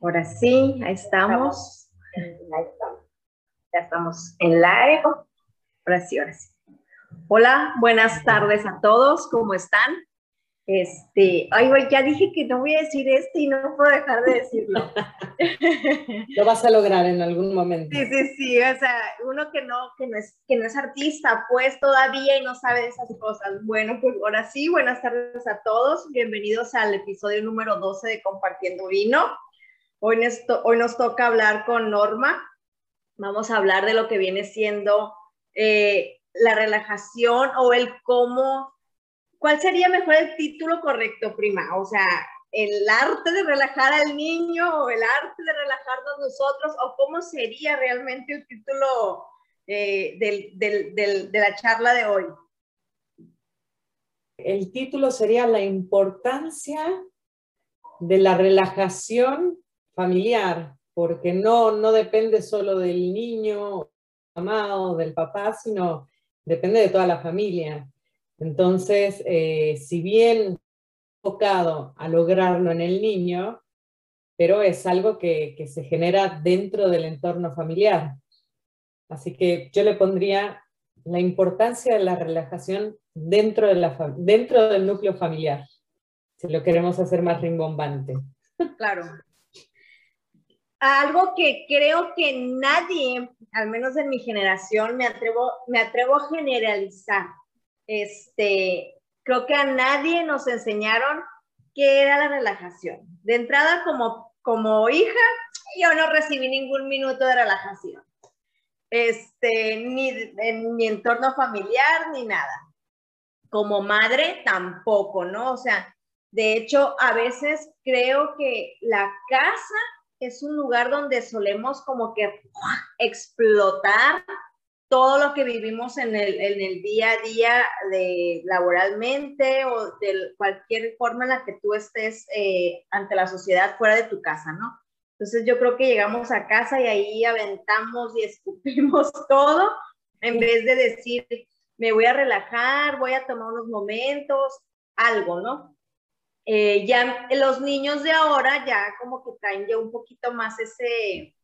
Ahora sí, ahí estamos. Ya estamos en live. Ahora sí, ahora sí. Hola, buenas tardes a todos. ¿Cómo están? Este, ay, ya dije que no voy a decir este y no puedo dejar de decirlo. Lo vas a lograr en algún momento. Sí, sí, sí, o sea, uno que no, que no es, que no es artista, pues todavía y no sabe de esas cosas. Bueno, pues ahora sí, buenas tardes a todos. Bienvenidos al episodio número 12 de Compartiendo Vino. Hoy, hoy nos toca hablar con Norma. Vamos a hablar de lo que viene siendo eh, la relajación o el cómo ¿cuál sería mejor el título correcto, prima? O sea, el arte de relajar al niño o el arte de relajarnos nosotros o cómo sería realmente el título eh, de la charla de hoy. El título sería la importancia de la relajación familiar, porque no, no depende solo del niño, mamá o del papá, sino depende de toda la familia. Entonces, eh, si bien enfocado a lograrlo en el niño, pero es algo que, se genera dentro del entorno familiar. Así que yo le pondría la importancia de la relajación dentro, de la, dentro del núcleo familiar, si lo queremos hacer más rimbombante. Claro. Algo que creo que nadie, al menos en mi generación, me atrevo, me atrevo a generalizar, este, creo que a nadie nos enseñaron qué era la relajación. De entrada, como, como hija, yo no recibí ningún minuto de relajación. Este, ni en mi entorno familiar, ni nada. Como madre, tampoco, ¿no? O sea, de hecho, a veces creo que la casa es un lugar donde solemos como que explotar todo lo que vivimos en el, en el día a día de, laboralmente o de cualquier forma en la que tú estés eh, ante la sociedad fuera de tu casa, ¿no? Entonces yo creo que llegamos a casa y ahí aventamos y escupimos todo en vez de decir, me voy a relajar, voy a tomar unos momentos, algo, ¿no? Eh, ya los niños de ahora ya como que traen ya un poquito más ese,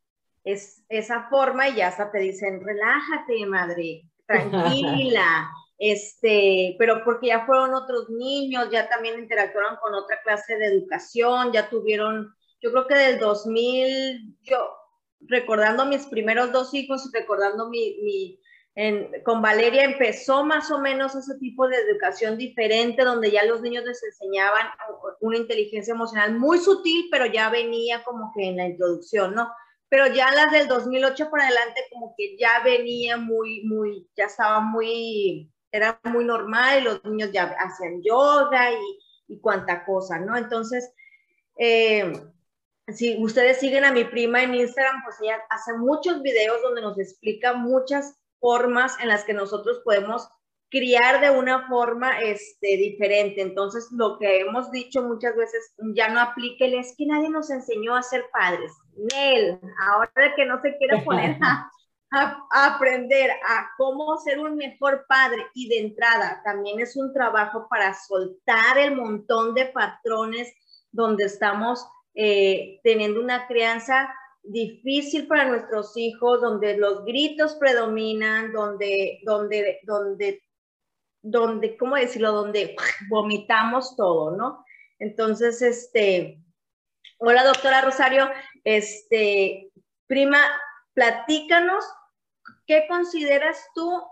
es esa forma y ya hasta te dicen, relájate, madre, tranquila, este, pero porque ya fueron otros niños, ya también interactuaron con otra clase de educación, ya tuvieron, yo creo que del 2000, yo recordando mis primeros dos hijos, recordando mi, mi con Valeria empezó más o menos ese tipo de educación diferente, donde ya los niños les enseñaban una inteligencia emocional muy sutil, pero ya venía como que en la introducción, ¿no? Pero ya las del 2008 por adelante como que ya venía muy, muy, ya estaba muy, era muy normal los niños ya hacían yoga y, y cuánta cosa, ¿no? Entonces, eh, si ustedes siguen a mi prima en Instagram, pues ella hace muchos videos donde nos explica muchas formas en las que nosotros podemos criar de una forma este, diferente. Entonces, lo que hemos dicho muchas veces, ya no aplique, es que nadie nos enseñó a ser padres. Nel, ahora que no se quiere poner a, aprender a cómo ser un mejor padre y de entrada también es un trabajo para soltar el montón de patrones donde estamos eh, teniendo una crianza difícil para nuestros hijos, donde los gritos predominan, donde, donde, donde donde, ¿cómo decirlo? Donde vomitamos todo, ¿no? Entonces, este, hola doctora Rosario, este, prima, platícanos, ¿qué consideras tú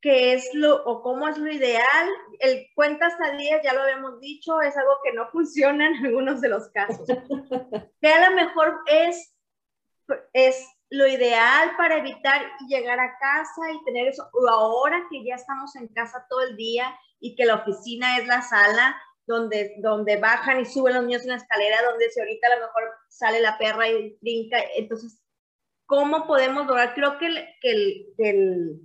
que es lo, o cómo es lo ideal? El cuenta hasta 10, ya lo habíamos dicho, es algo que no funciona en algunos de los casos. ¿Qué a lo mejor es, es lo ideal para evitar llegar a casa y tener eso, o ahora que ya estamos en casa todo el día y que la oficina es la sala donde, donde bajan y suben los niños en la escalera, donde si ahorita a lo mejor sale la perra y brinca, entonces, ¿cómo podemos lograr? Creo que el, que el,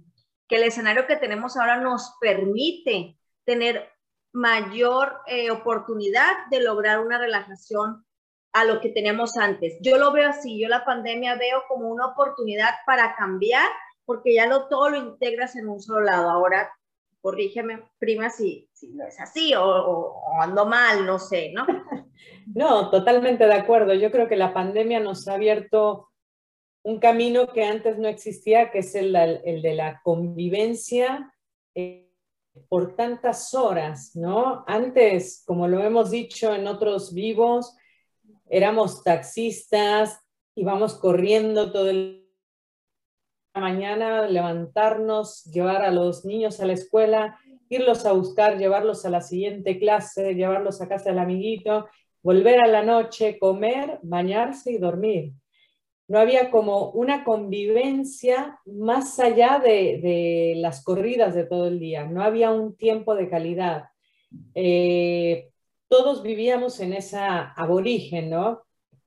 que el, escenario que tenemos ahora nos permite tener mayor eh, oportunidad de lograr una relajación a lo que teníamos antes. Yo lo veo así, yo la pandemia veo como una oportunidad para cambiar porque ya lo, todo lo integras en un solo lado. Ahora, corrígeme, prima, si, si no es así o, o, ando mal, no sé, ¿no? No, totalmente de acuerdo. Yo creo que la pandemia nos ha abierto un camino que antes no existía, que es el, el de la convivencia eh, por tantas horas, ¿no? Antes, como lo hemos dicho en otros vivos, éramos taxistas, íbamos corriendo todo el mañana, levantarnos, llevar a los niños a la escuela, irlos a buscar, llevarlos a la siguiente clase, llevarlos a casa del amiguito, volver a la noche, comer, bañarse y dormir. No había como una convivencia más allá de, las corridas de todo el día, no había un tiempo de calidad. Eh, todos vivíamos en esa aborigen, ¿no?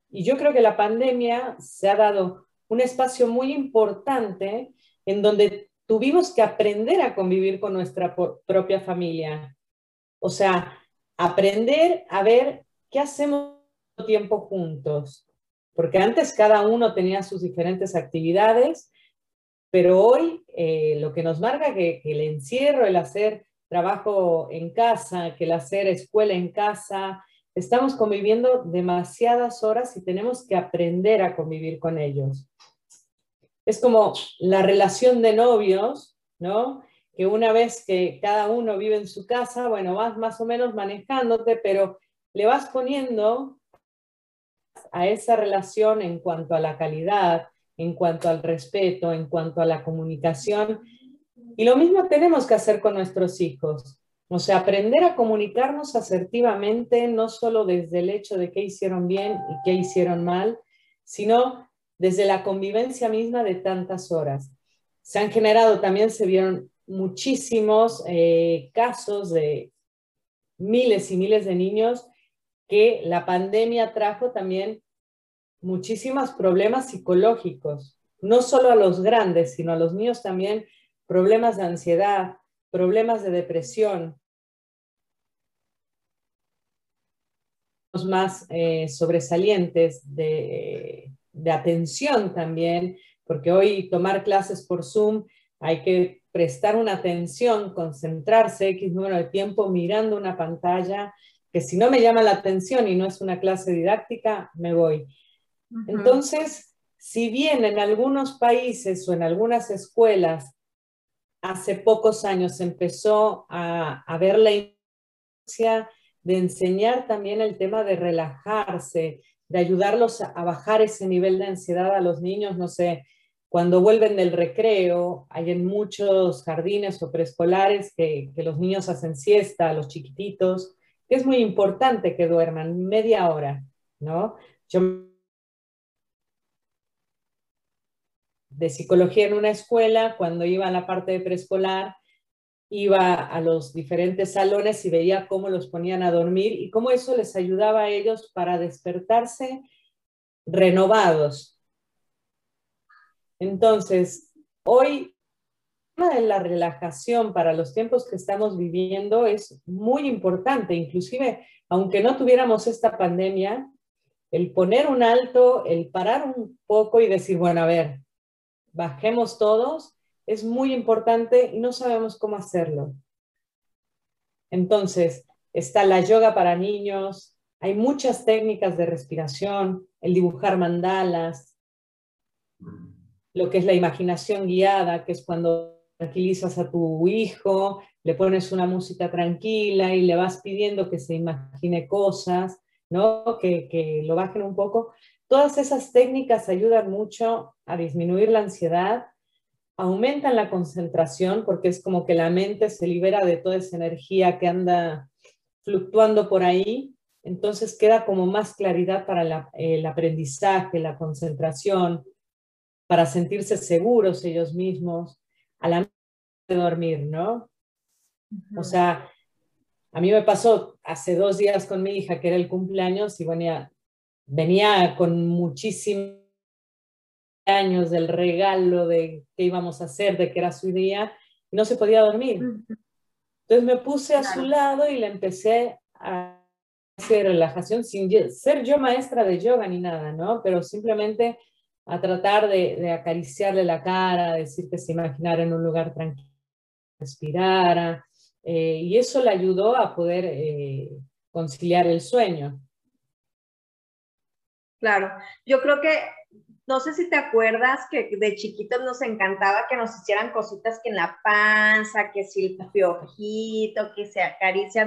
Y yo creo que la pandemia se ha dado un espacio muy importante en donde tuvimos que aprender a convivir con nuestra propia familia. O sea, aprender a ver qué hacemos tiempo juntos. Porque antes cada uno tenía sus diferentes actividades, pero hoy eh, lo que nos marca que, que el encierro, el hacer trabajo en casa, que el hacer escuela en casa, estamos conviviendo demasiadas horas y tenemos que aprender a convivir con ellos. Es como la relación de novios, ¿no? Que una vez que cada uno vive en su casa, bueno, vas más o menos manejándote, pero le vas poniendo a esa relación en cuanto a la calidad, en cuanto al respeto, en cuanto a la comunicación. Y lo mismo tenemos que hacer con nuestros hijos. O sea, aprender a comunicarnos asertivamente, no solo desde el hecho de qué hicieron bien y qué hicieron mal, sino desde la convivencia misma de tantas horas. Se han generado, también se vieron muchísimos eh, casos de miles y miles de niños que la pandemia trajo también muchísimos problemas psicológicos, no solo a los grandes, sino a los niños también problemas de ansiedad, problemas de depresión, más eh, sobresalientes de, de, atención también, porque hoy tomar clases por Zoom hay que prestar una atención, concentrarse X número de tiempo mirando una pantalla, que si no me llama la atención y no es una clase didáctica, me voy. Entonces, si bien en algunos países o en algunas escuelas hace pocos años empezó a, a ver la importancia de enseñar también el tema de relajarse, de ayudarlos a, bajar ese nivel de ansiedad a los niños, no sé, cuando vuelven del recreo, hay en muchos jardines o preescolares que, los niños hacen siesta, los chiquititos, es muy importante que duerman media hora, ¿no? Yo de psicología en una escuela, cuando iba a la parte de preescolar, iba a los diferentes salones y veía cómo los ponían a dormir y cómo eso les ayudaba a ellos para despertarse renovados. Entonces, hoy la relajación para los tiempos que estamos viviendo es muy importante, inclusive aunque no tuviéramos esta pandemia, el poner un alto, el parar un poco y decir, bueno, a ver, bajemos todos, es muy importante y no sabemos cómo hacerlo. Entonces, está la yoga para niños, hay muchas técnicas de respiración, el dibujar mandalas, lo que es la imaginación guiada, que es cuando tranquilizas a tu hijo, le pones una música tranquila y le vas pidiendo que se imagine cosas, ¿no? Que, que lo bajen un poco. Todas esas técnicas ayudan mucho a disminuir la ansiedad, aumentan la concentración porque es como que la mente se libera de toda esa energía que anda fluctuando por ahí, entonces queda como más claridad para el aprendizaje, la concentración, para sentirse seguros ellos mismos, a la de dormir, ¿no? O sea, a mí me pasó hace dos días con mi hija, que era el cumpleaños, y venía, venía con muchísimos años del regalo de qué íbamos a hacer, de que era su día, y no se podía dormir. Entonces me puse a su lado y le empecé a hacer relajación sin ser yo maestra de yoga ni nada, ¿no? Pero simplemente a tratar de, acariciarle la cara, decir que se imaginara en un lugar tranquilo, respirara, eh, y eso le ayudó a poder eh, conciliar el sueño. Claro, yo creo que, no sé si te acuerdas que de chiquitos nos encantaba que nos hicieran cositas que en la panza, que si el piojito, que se acaricia.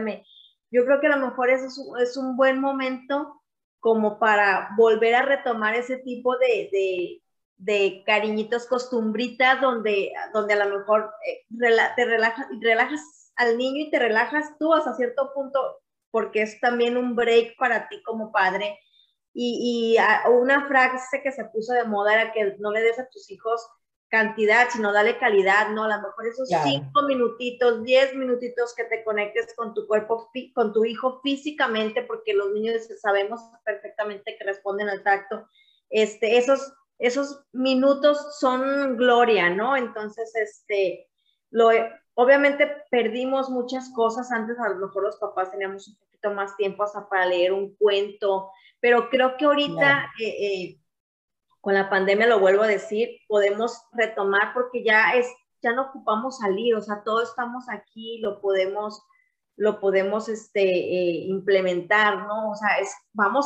Yo creo que a lo mejor eso es un, buen momento como para volver a retomar ese tipo de, de, cariñitos costumbritas donde, donde a lo mejor eh, te relajas, relajas al niño y te relajas tú hasta cierto punto porque es también un break para ti como padre y, una frase que se puso de moda era que no le des a tus hijos cantidad, sino dale calidad, ¿no? A lo mejor esos cinco minutitos, diez minutitos que te conectes con tu cuerpo, con tu hijo físicamente, porque los niños sabemos perfectamente que responden al tacto. Este, esos, esos minutos son gloria, ¿no? Entonces, este, lo, obviamente perdimos muchas cosas antes, a lo mejor los papás teníamos un poquito más tiempo hasta para leer un cuento, pero creo que ahorita, eh, eh, con la pandemia, lo vuelvo a decir, podemos retomar porque ya, es, ya no ocupamos salir, o sea, todos estamos aquí, lo podemos, lo podemos este, eh, implementar, ¿no? O sea, es, vamos,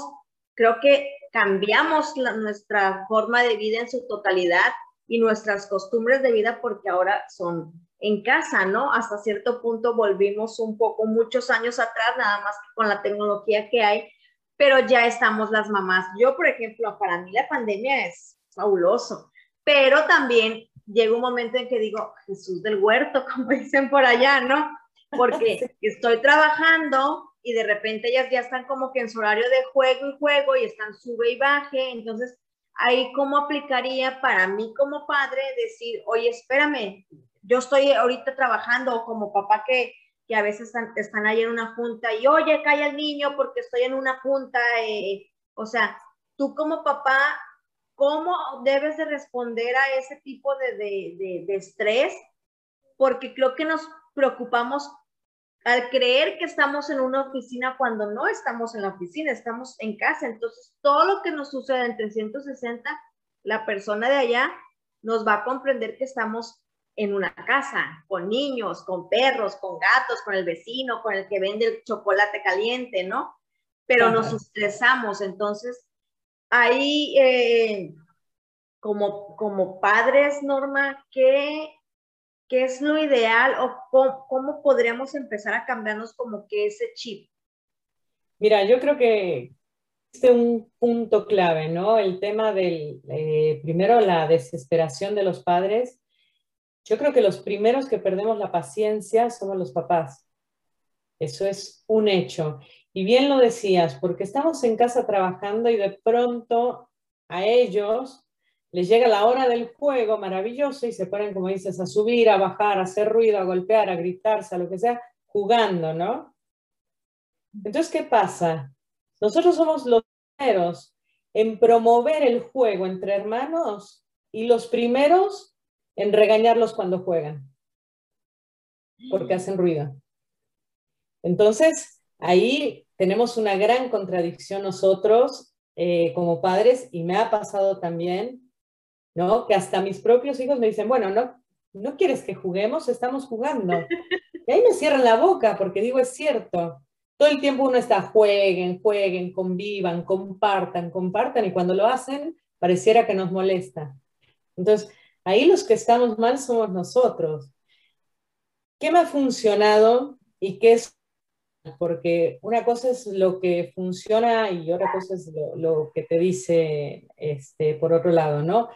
creo que cambiamos nuestra forma de vida en su totalidad y nuestras costumbres de vida porque ahora son en casa, ¿no? Hasta cierto punto volvimos un poco muchos años atrás, nada más que con la tecnología que hay, pero ya estamos las mamás. Yo, por ejemplo, para mí la pandemia es fabuloso, pero también llega un momento en que digo, Jesús del huerto, como dicen por allá, ¿no? Porque estoy trabajando y de repente ellas ya están como que en su horario de juego y juego y están sube y baje, entonces ahí cómo aplicaría para mí como padre decir, oye, espérame, yo estoy ahorita trabajando como papá que que a veces están, ahí en una junta y, oye, calla el niño porque estoy en una junta. Eh, o sea, tú como papá, ¿cómo debes de responder a ese tipo de, de, de, estrés? Porque creo que nos preocupamos al creer que estamos en una oficina cuando no estamos en la oficina, estamos en casa. Entonces, todo lo que nos sucede en 360, la persona de allá nos va a comprender que estamos en una casa, con niños, con perros, con gatos, con el vecino, con el que vende el chocolate caliente, ¿no? Pero nos estresamos, entonces ahí eh, como, como padres, Norma, ¿qué, ¿qué es lo ideal o cómo, podríamos empezar a cambiarnos como que ese chip? Mira, yo creo que este un punto clave, ¿no? El tema del, eh, primero, la desesperación de los padres yo creo que los primeros que perdemos la paciencia somos los papás. Eso es un hecho. Y bien lo decías, porque estamos en casa trabajando y de pronto a ellos les llega la hora del juego maravilloso y se ponen, como dices, a subir, a bajar, a hacer ruido, a golpear, a gritarse, a lo que sea, jugando, ¿no? Entonces, ¿qué pasa? Nosotros somos los primeros en promover el juego entre hermanos y los primeros en regañarlos cuando juegan, porque mm. hacen ruido. Entonces, ahí tenemos una gran contradicción nosotros eh, como padres, y me ha pasado también, ¿no? Que hasta mis propios hijos me dicen, bueno, no, no quieres que juguemos, estamos jugando. Y ahí me cierran la boca porque digo, es cierto. Todo el tiempo uno está, jueguen, jueguen, convivan, compartan, compartan, y cuando lo hacen, pareciera que nos molesta. Entonces, Ahí los que estamos mal somos nosotros. ¿Qué me ha funcionado y qué es? Porque una cosa es lo que funciona y otra cosa es lo, que te dice este, por otro lado, ¿no?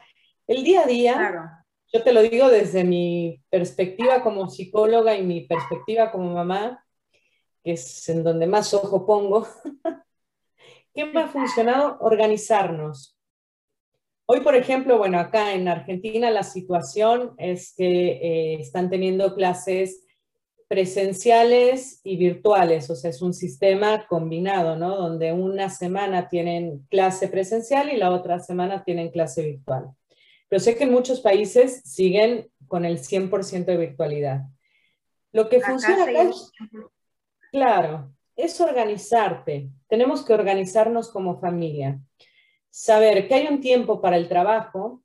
El día a día, yo te lo digo desde mi perspectiva como psicóloga y mi perspectiva como mamá, que es en donde más ojo pongo. ¿Qué me ha funcionado? Organizarnos. Hoy, por ejemplo, bueno, acá en Argentina la situación es que eh, están teniendo clases presenciales y virtuales, o sea, es un sistema combinado, ¿no? Donde una semana tienen clase presencial y la otra semana tienen clase virtual. Pero sé que en muchos países siguen con el 100% de virtualidad. Lo que funciona acá es, claro, es organizarte. Tenemos que organizarnos como familia. Saber que hay un tiempo para el trabajo,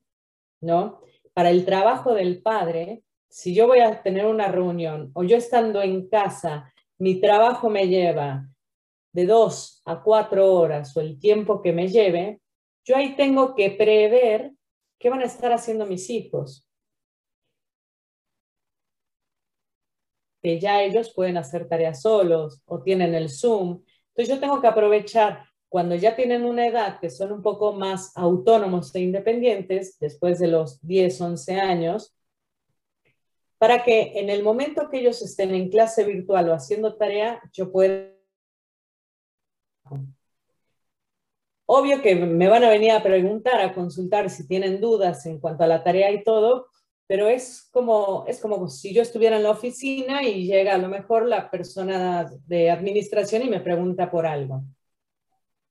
¿no? Para el trabajo del padre, si yo voy a tener una reunión o yo estando en casa, mi trabajo me lleva de dos a cuatro horas o el tiempo que me lleve, yo ahí tengo que prever qué van a estar haciendo mis hijos. Que ya ellos pueden hacer tareas solos o tienen el Zoom. Entonces yo tengo que aprovechar cuando ya tienen una edad que son un poco más autónomos e independientes, después de los 10, 11 años, para que en el momento que ellos estén en clase virtual o haciendo tarea, yo pueda... Obvio que me van a venir a preguntar, a consultar si tienen dudas en cuanto a la tarea y todo, pero es como, es como si yo estuviera en la oficina y llega a lo mejor la persona de administración y me pregunta por algo.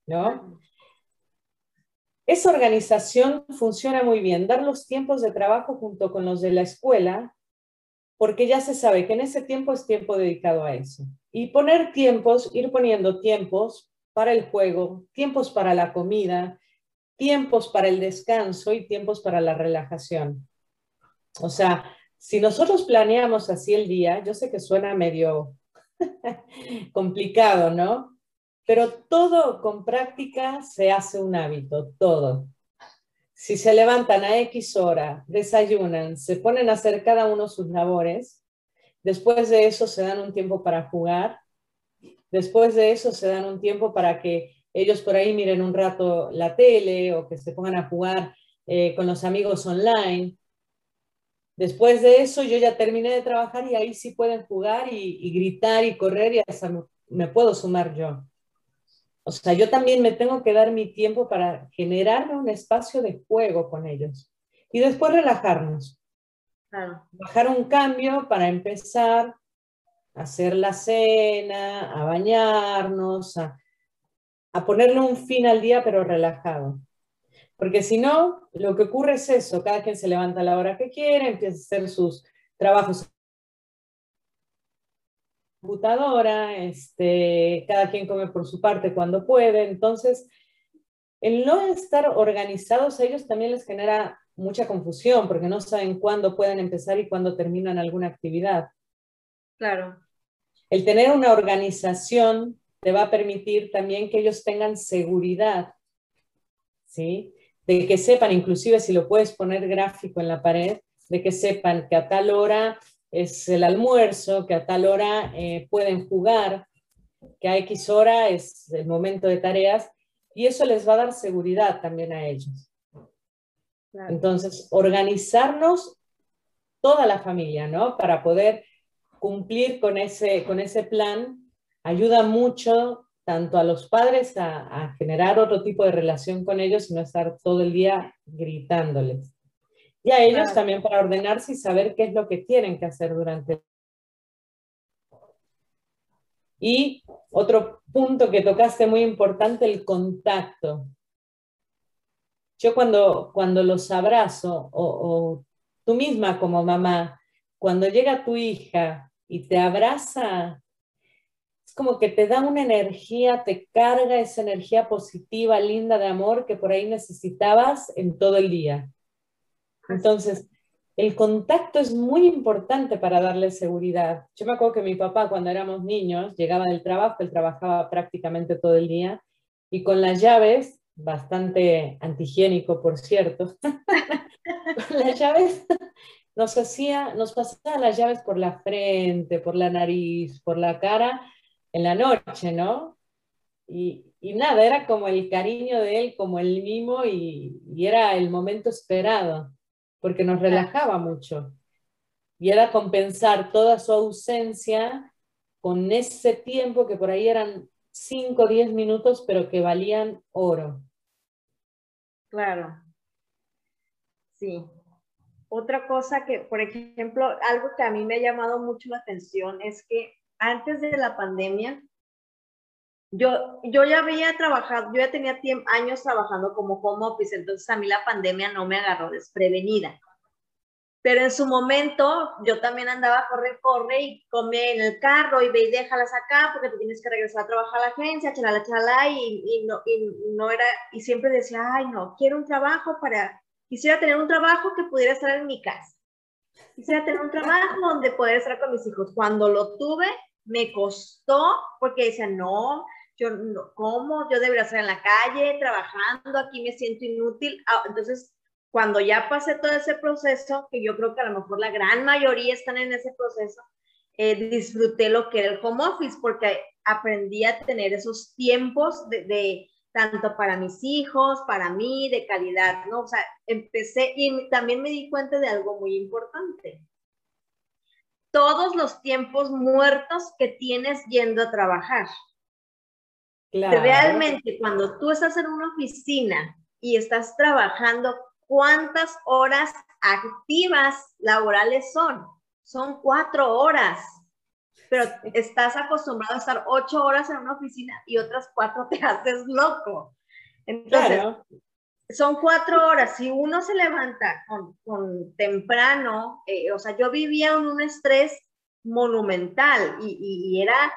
¿No? Esa organización funciona muy bien, dar los tiempos de trabajo junto con los de la escuela, porque ya se sabe que en ese tiempo es tiempo dedicado a eso. Y poner tiempos, ir poniendo tiempos para el juego, tiempos para la comida, tiempos para el descanso y tiempos para la relajación. O sea, si nosotros planeamos así el día, yo sé que suena medio complicado, ¿no? Pero todo con práctica se hace un hábito, todo. Si se levantan a X hora, desayunan, se ponen a hacer cada uno sus labores, después de eso se dan un tiempo para jugar, después de eso se dan un tiempo para que ellos por ahí miren un rato la tele o que se pongan a jugar eh, con los amigos online. Después de eso yo ya terminé de trabajar y ahí sí pueden jugar y, gritar y correr y hasta me puedo sumar yo. O sea, yo también me tengo que dar mi tiempo para generarme un espacio de juego con ellos y después relajarnos. Bajar un cambio para empezar a hacer la cena, a bañarnos, a, a ponerle un fin al día, pero relajado. Porque si no, lo que ocurre es eso, cada quien se levanta a la hora que quiere, empieza a hacer sus trabajos computadora, este, cada quien come por su parte cuando puede. Entonces, el no estar organizados a ellos también les genera mucha confusión porque no saben cuándo pueden empezar y cuándo terminan alguna actividad. Claro. El tener una organización te va a permitir también que ellos tengan seguridad, ¿sí? De que sepan, inclusive si lo puedes poner gráfico en la pared, de que sepan que a tal hora es el almuerzo, que a tal hora eh, pueden jugar, que a X hora es el momento de tareas, y eso les va a dar seguridad también a ellos. Entonces, organizarnos toda la familia, ¿no? Para poder cumplir con ese, con ese plan, ayuda mucho tanto a los padres a, a generar otro tipo de relación con ellos y no estar todo el día gritándoles y a ellos también para ordenarse y saber qué es lo que tienen que hacer durante y otro punto que tocaste muy importante, el contacto. Yo cuando, cuando los abrazo, o, o tú misma como mamá, cuando llega tu hija y te abraza, es como que te da una energía, te carga esa energía positiva, linda de amor que por ahí necesitabas en todo el día. Entonces, el contacto es muy importante para darle seguridad. Yo me acuerdo que mi papá cuando éramos niños llegaba del trabajo, él trabajaba prácticamente todo el día y con las llaves, bastante antihigiénico por cierto, las llaves nos hacía, nos pasaba las llaves por la frente, por la nariz, por la cara en la noche, ¿no? Y, nada, era como el cariño de él, como el mimo y era el momento esperado porque nos relajaba mucho. Y era compensar toda su ausencia con ese tiempo que por ahí eran 5 o 10 minutos, pero que valían oro. Claro. Sí. Otra cosa que, por ejemplo, algo que a mí me ha llamado mucho la atención es que antes de la pandemia, yo, yo ya había trabajado, yo ya tenía años trabajando como home office, entonces a mí la pandemia no me agarró desprevenida. Pero en su momento yo también andaba corre, corre y come en el carro y ve y déjalas acá porque te tienes que regresar a trabajar a la agencia, chalala, chalala, y, y, no, y no era, y siempre decía, ay, no, quiero un trabajo para, quisiera tener un trabajo que pudiera estar en mi casa. Quisiera tener un trabajo donde poder estar con mis hijos. Cuando lo tuve, me costó porque decía, no, yo no, ¿cómo? Yo debería estar en la calle trabajando, aquí me siento inútil. Ah, entonces, cuando ya pasé todo ese proceso, que yo creo que a lo mejor la gran mayoría están en ese proceso, eh, disfruté lo que era el home office porque aprendí a tener esos tiempos de, de, tanto para mis hijos, para mí, de calidad, ¿no? O sea, empecé y también me di cuenta de algo muy importante. Todos los tiempos muertos que tienes yendo a trabajar. Claro. Realmente, cuando tú estás en una oficina y estás trabajando ¿Cuántas horas activas laborales son? Son cuatro horas, pero estás acostumbrado a estar ocho horas en una oficina y otras cuatro te haces loco. Entonces, son cuatro horas. Si uno se levanta con, temprano, eh, o sea, yo vivía en un estrés monumental y, era,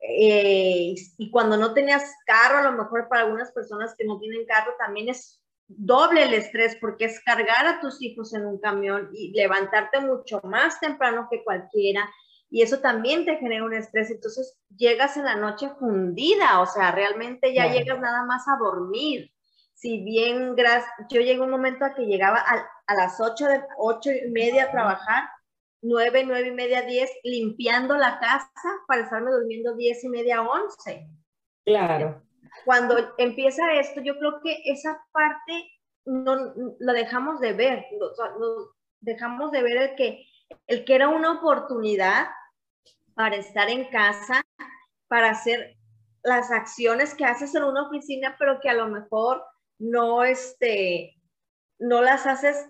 eh, y cuando no tenías carro, a lo mejor para algunas personas que no tienen carro también es doble el estrés porque es cargar a tus hijos en un camión y levantarte mucho más temprano que cualquiera y eso también te genera un estrés. Entonces llegas en la noche fundida, o sea, realmente ya llegas nada más a dormir. Si bien yo llegué un momento a que llegaba a, las 8, de, ocho y media a trabajar, 9, 9 y media, 10, limpiando la casa para estarme durmiendo 10 y media, 11. Claro cuando empieza esto, yo creo que esa parte no la dejamos de ver, dejamos de ver el que, el que era una oportunidad para estar en casa, para hacer las acciones que haces en una oficina, pero que a lo mejor no, este, no las haces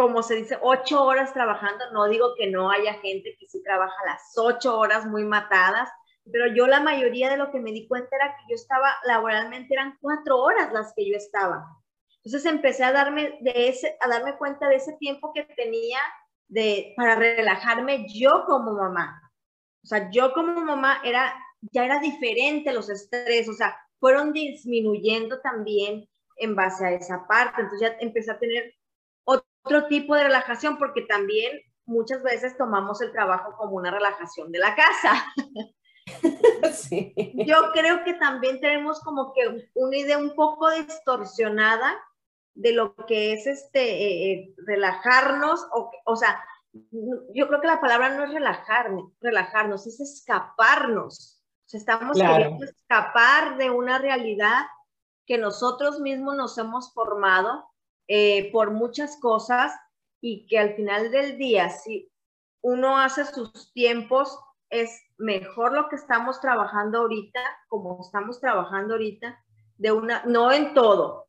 como se dice, ocho horas trabajando. No digo que no haya gente que sí trabaja las ocho horas muy matadas, pero yo la mayoría de lo que me di cuenta era que yo estaba laboralmente, eran cuatro horas las que yo estaba. Entonces empecé a darme, de ese, a darme cuenta de ese tiempo que tenía de, para relajarme yo como mamá. O sea, yo como mamá era, ya era diferente los estrés, o sea, fueron disminuyendo también en base a esa parte. Entonces ya empecé a tener otro tipo de relajación porque también muchas veces tomamos el trabajo como una relajación de la casa. Yo creo que también tenemos como que una idea un poco distorsionada de lo que es este eh, eh, relajarnos, o, o sea, yo creo que la palabra no es relajarnos, relajarnos, es escaparnos. estamos queriendo escapar de una realidad que nosotros mismos nos hemos formado eh, por muchas cosas y que al final del día, si uno hace sus tiempos es mejor lo que estamos trabajando ahorita, como estamos trabajando ahorita, de una, no en todo,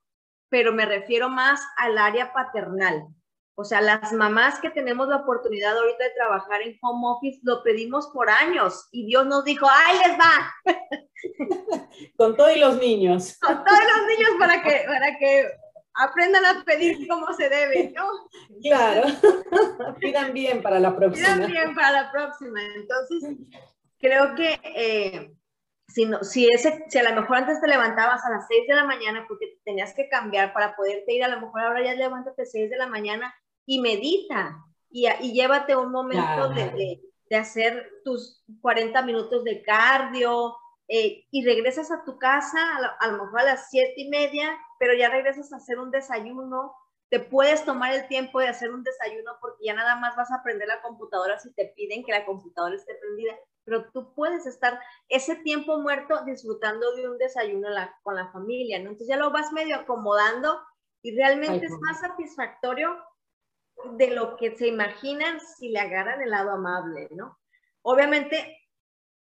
pero me refiero más al área paternal. O sea, las mamás que tenemos la oportunidad ahorita de trabajar en home office, lo pedimos por años y Dios nos dijo, ¡ay, les va! Con todos los niños. Con todos los niños para que, para que aprendan a pedir como se debe, ¿no? Claro, pidan bien para la próxima. Pidan bien para la próxima. Entonces, creo que eh, si, no, si, ese, si a lo mejor antes te levantabas a las 6 de la mañana porque tenías que cambiar para poderte ir, a lo mejor ahora ya levántate a 6 de la mañana y medita y, y llévate un momento de, de, de, hacer tus 40 minutos de cardio eh, y regresas a tu casa a, lo mejor a las 7 y media pero ya regresas a hacer un desayuno, te puedes tomar el tiempo de hacer un desayuno porque ya nada más vas a aprender la computadora si te piden que la computadora esté prendida, pero tú puedes estar ese tiempo muerto disfrutando de un desayuno con la familia, ¿no? Entonces ya lo vas medio acomodando y realmente es más satisfactorio de lo que se imaginan si le agarran el lado amable, ¿no? Obviamente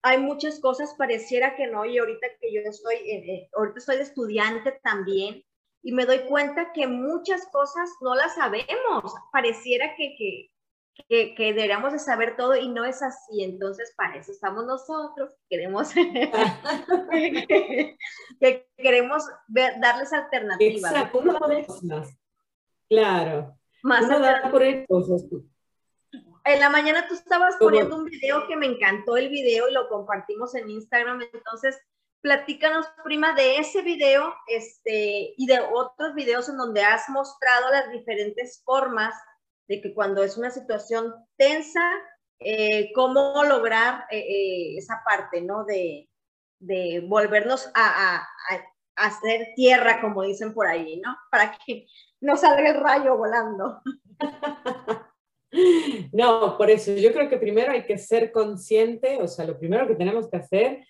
hay muchas cosas, pareciera que no, y ahorita que yo estoy, eh, eh, ahorita de estudiante también, y me doy cuenta que muchas cosas no las sabemos, pareciera que, que, que, que deberíamos de saber todo y no es así, entonces para eso estamos nosotros, queremos, que, queremos ver, darles alternativas. Exacto, claro. Más Uno da por cosas en la mañana tú estabas poniendo un video que me encantó el video y lo compartimos en Instagram, entonces platícanos, prima, de ese video este, y de otros videos en donde has mostrado las diferentes formas de que cuando es una situación tensa, eh, cómo lograr eh, eh, esa parte, ¿no? De, de volvernos a, a, a, hacer tierra, como dicen por ahí, ¿no? Para que no salga el rayo volando. No, por eso yo creo que primero hay que ser consciente, o sea, lo primero que tenemos que hacer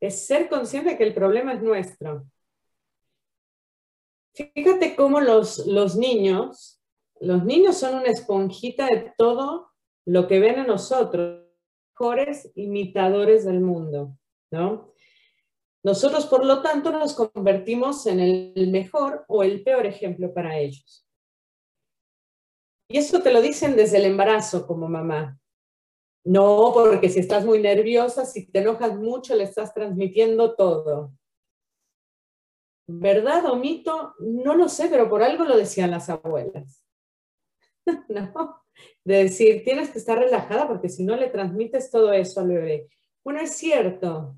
es ser consciente de que el problema es nuestro. Fíjate cómo los, los niños, los niños son una esponjita de todo lo que ven en nosotros, mejores imitadores del mundo, ¿no? Nosotros, por lo tanto, nos convertimos en el mejor o el peor ejemplo para ellos. Y eso te lo dicen desde el embarazo como mamá. No, porque si estás muy nerviosa, si te enojas mucho, le estás transmitiendo todo. ¿Verdad o mito? No lo sé, pero por algo lo decían las abuelas. ¿No? De decir, tienes que estar relajada porque si no le transmites todo eso al bebé. Bueno, es cierto.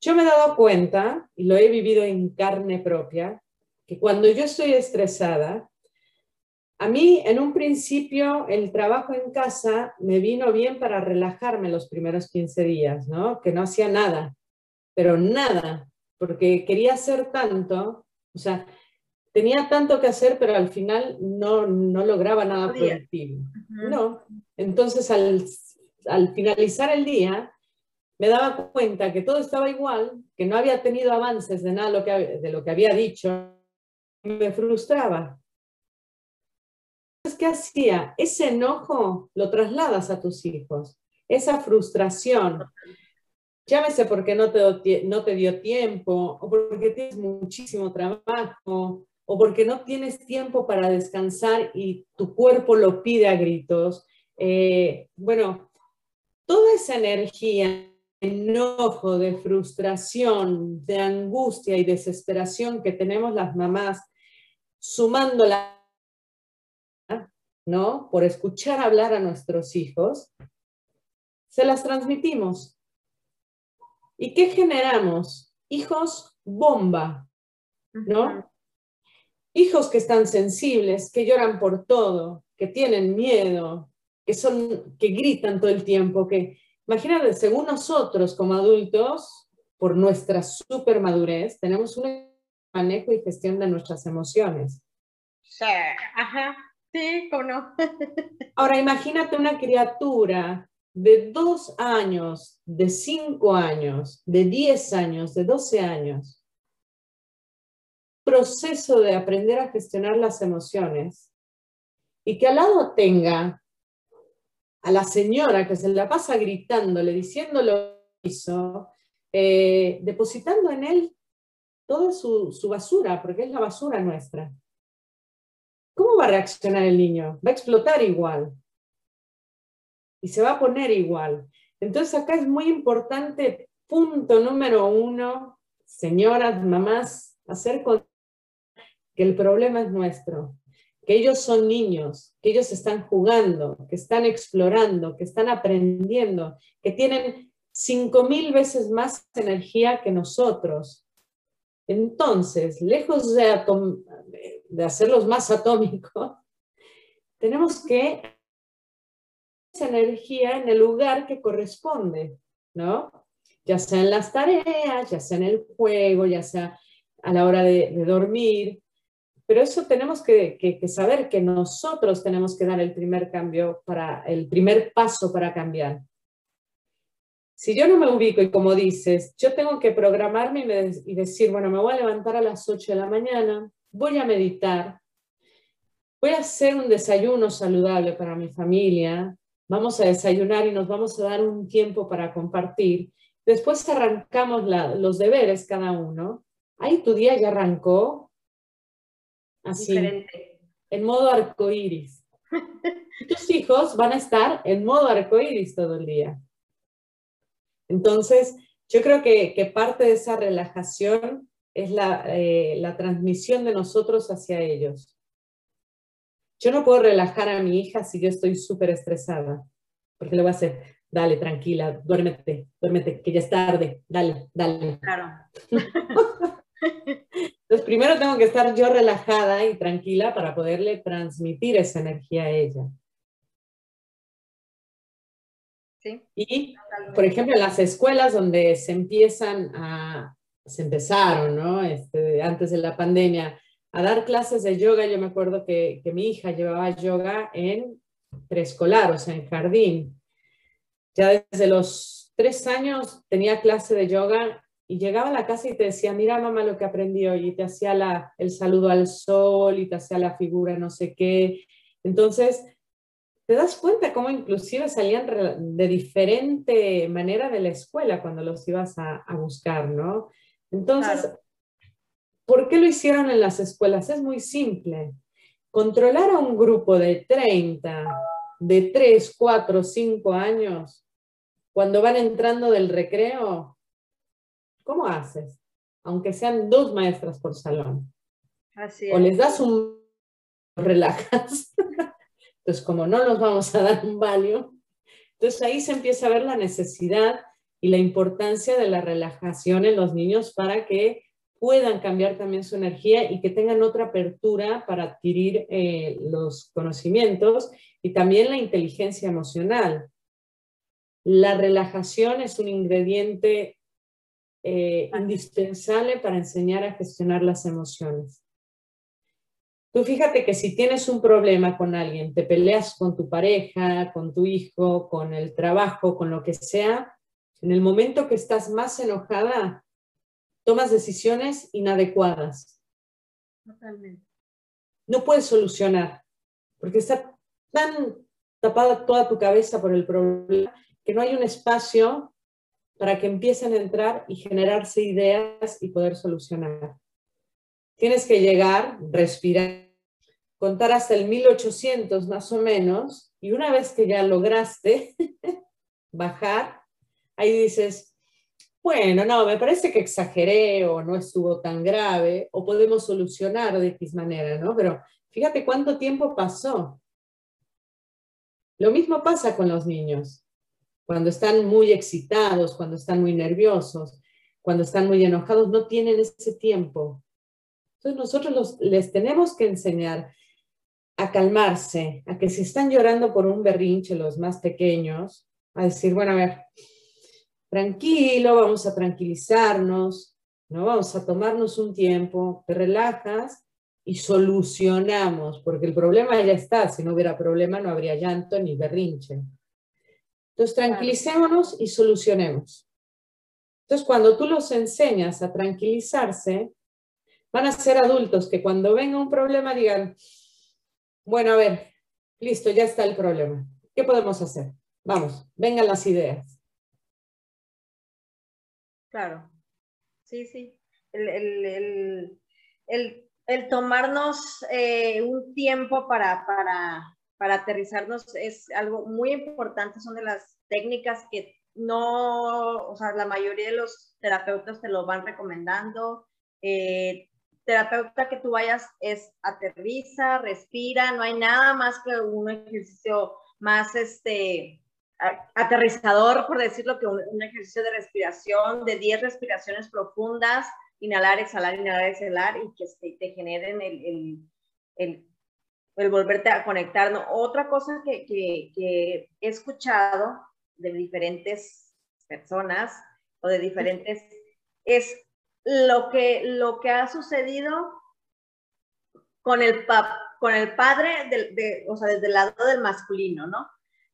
Yo me he dado cuenta, y lo he vivido en carne propia, que cuando yo estoy estresada, a mí, en un principio, el trabajo en casa me vino bien para relajarme los primeros 15 días, ¿no? Que no hacía nada, pero nada, porque quería hacer tanto, o sea, tenía tanto que hacer, pero al final no, no lograba nada productivo. No. Entonces, al, al finalizar el día, me daba cuenta que todo estaba igual, que no había tenido avances de nada lo que, de lo que había dicho, me frustraba. ¿Qué hacía? Ese enojo lo trasladas a tus hijos, esa frustración. Llámese porque no te, no te dio tiempo, o porque tienes muchísimo trabajo, o porque no tienes tiempo para descansar y tu cuerpo lo pide a gritos. Eh, bueno, toda esa energía, enojo, de frustración, de angustia y desesperación que tenemos las mamás, sumándola ¿no? Por escuchar hablar a nuestros hijos, se las transmitimos. ¿Y qué generamos? Hijos bomba, ¿no? Hijos que están sensibles, que lloran por todo, que tienen miedo, que son, que gritan todo el tiempo, que, imagínate, según nosotros como adultos, por nuestra supermadurez, tenemos un manejo y gestión de nuestras emociones. Sí, ajá. Ahora imagínate una criatura de dos años, de cinco años, de diez años, de doce años. Proceso de aprender a gestionar las emociones y que al lado tenga a la señora que se la pasa gritándole, diciéndolo lo que hizo, eh, depositando en él toda su basura, porque es la basura nuestra. ¿Cómo va a reaccionar el niño? Va a explotar igual. Y se va a poner igual. Entonces acá es muy importante, punto número uno, señoras, mamás, hacer con que el problema es nuestro, que ellos son niños, que ellos están jugando, que están explorando, que están aprendiendo, que tienen cinco mil veces más energía que nosotros. Entonces, lejos de, de hacerlos más atómicos, tenemos que esa energía en el lugar que corresponde, ¿no? Ya sea en las tareas, ya sea en el juego, ya sea a la hora de, dormir. Pero eso tenemos que, que, saber que nosotros tenemos que dar el primer cambio para el primer paso para cambiar. Si yo no me ubico y como dices, yo tengo que programarme y, y decir, bueno, me voy a levantar a las 8 de la mañana, voy a meditar, voy a hacer un desayuno saludable para mi familia, vamos a desayunar y nos vamos a dar un tiempo para compartir. Después arrancamos los deberes cada uno. Ahí tu día ya arrancó así, en modo arcoíris. Tus hijos van a estar en modo arcoíris todo el día. Entonces, yo creo que, que parte de esa relajación es eh, la, transmisión de nosotros hacia ellos. Yo no puedo relajar a mi hija si yo estoy súper estresada. porque le voy a hacer, dale, tranquila, duérmete, duérmete, que ya es tarde, dale, dale. Claro. Entonces, primero tengo que estar yo relajada y tranquila para poderle transmitir esa energía a ella. Sí. Y, por ejemplo, en las escuelas donde se empiezan a, se empezaron, ¿no? Este, antes de la pandemia, a dar clases de yoga, yo me acuerdo que, que mi hija llevaba yoga en preescolar, o sea, en jardín. Ya desde los tres años tenía clase de yoga y llegaba a la casa y te decía, mira mamá lo que aprendí hoy, y te hacía la, el saludo al sol y te hacía la figura no sé qué. Entonces, te das cuenta cómo inclusive salían de diferente manera de la escuela cuando los ibas a, a buscar, ¿no? Entonces, ¿por qué lo hicieron en las escuelas? Es muy simple. Controlar a un grupo de 30, de 3, 4, 5 años, cuando van entrando del recreo, ¿cómo haces? Aunque sean dos maestras por salón. Así O les das un... relajas. Entonces, como no nos vamos a dar un valio, entonces ahí se empieza a ver la necesidad y la importancia de la relajación en los niños para que puedan cambiar también su energía y que tengan otra apertura para adquirir eh, los conocimientos y también la inteligencia emocional. La relajación es un ingrediente eh, indispensable para enseñar a gestionar las emociones. Tú fíjate que si tienes un problema con alguien, te peleas con tu pareja, con tu hijo, con el trabajo, con lo que sea, en el momento que estás más enojada, tomas decisiones inadecuadas. Totalmente. No puedes solucionar, porque está tan tapada toda tu cabeza por el problema que no hay un espacio para que empiecen a entrar y generarse ideas y poder solucionar. Tienes que llegar, respirar, contar hasta el 1800 más o menos, y una vez que ya lograste bajar, ahí dices, bueno, no, me parece que exageré o no estuvo tan grave, o podemos solucionar de X manera, ¿no? Pero fíjate cuánto tiempo pasó. Lo mismo pasa con los niños. Cuando están muy excitados, cuando están muy nerviosos, cuando están muy enojados, no tienen ese tiempo. Entonces nosotros les tenemos que enseñar a calmarse, a que si están llorando por un berrinche los más pequeños, a decir, bueno, a ver, tranquilo, vamos a tranquilizarnos, ¿no? Vamos a tomarnos un tiempo, te relajas y solucionamos, porque el problema ya está, si no hubiera problema no habría llanto ni berrinche. Entonces, tranquilicémonos y solucionemos. Entonces, cuando tú los enseñas a tranquilizarse, van a ser adultos que cuando venga un problema digan, bueno, a ver, listo, ya está el problema. ¿Qué podemos hacer? Vamos, vengan las ideas. Claro, sí, sí. El, tomarnos eh, un tiempo para, para, para aterrizarnos es algo muy importante, son de las técnicas que no, o sea, la mayoría de los terapeutas te lo van recomendando. Eh, terapeuta que tú vayas es aterriza, respira, no hay nada más que un ejercicio más este, aterrizador, por decirlo, que un, ejercicio de respiración, de 10 respiraciones profundas, inhalar, exhalar, inhalar, exhalar, y que este, te generen el, el, el, volverte a conectar. ¿no? Otra cosa que, que, he escuchado de diferentes personas o de diferentes es lo que, lo que ha sucedido con el, con el padre, de, o sea, desde el lado del masculino, ¿no?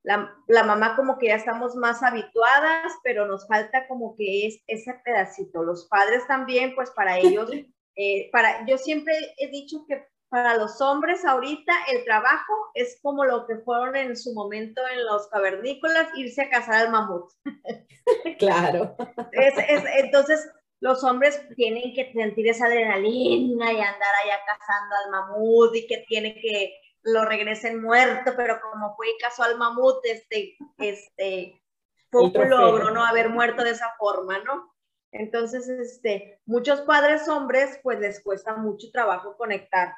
La, la, mamá como que ya estamos más habituadas, pero nos falta como que es ese pedacito. Los padres también, pues para ellos, eh, para, yo siempre he dicho que para los hombres ahorita el trabajo es como lo que fueron en su momento en los cavernícolas, irse a cazar al mamut. Claro. Es, es, entonces, los hombres tienen que sentir esa adrenalina y andar allá cazando al mamut y que tiene que lo regresen muerto, pero como fue caso al mamut, este, este, fue un logro, ¿no? Haber muerto de esa forma, ¿no? Entonces, este, muchos padres hombres, pues les cuesta mucho trabajo conectar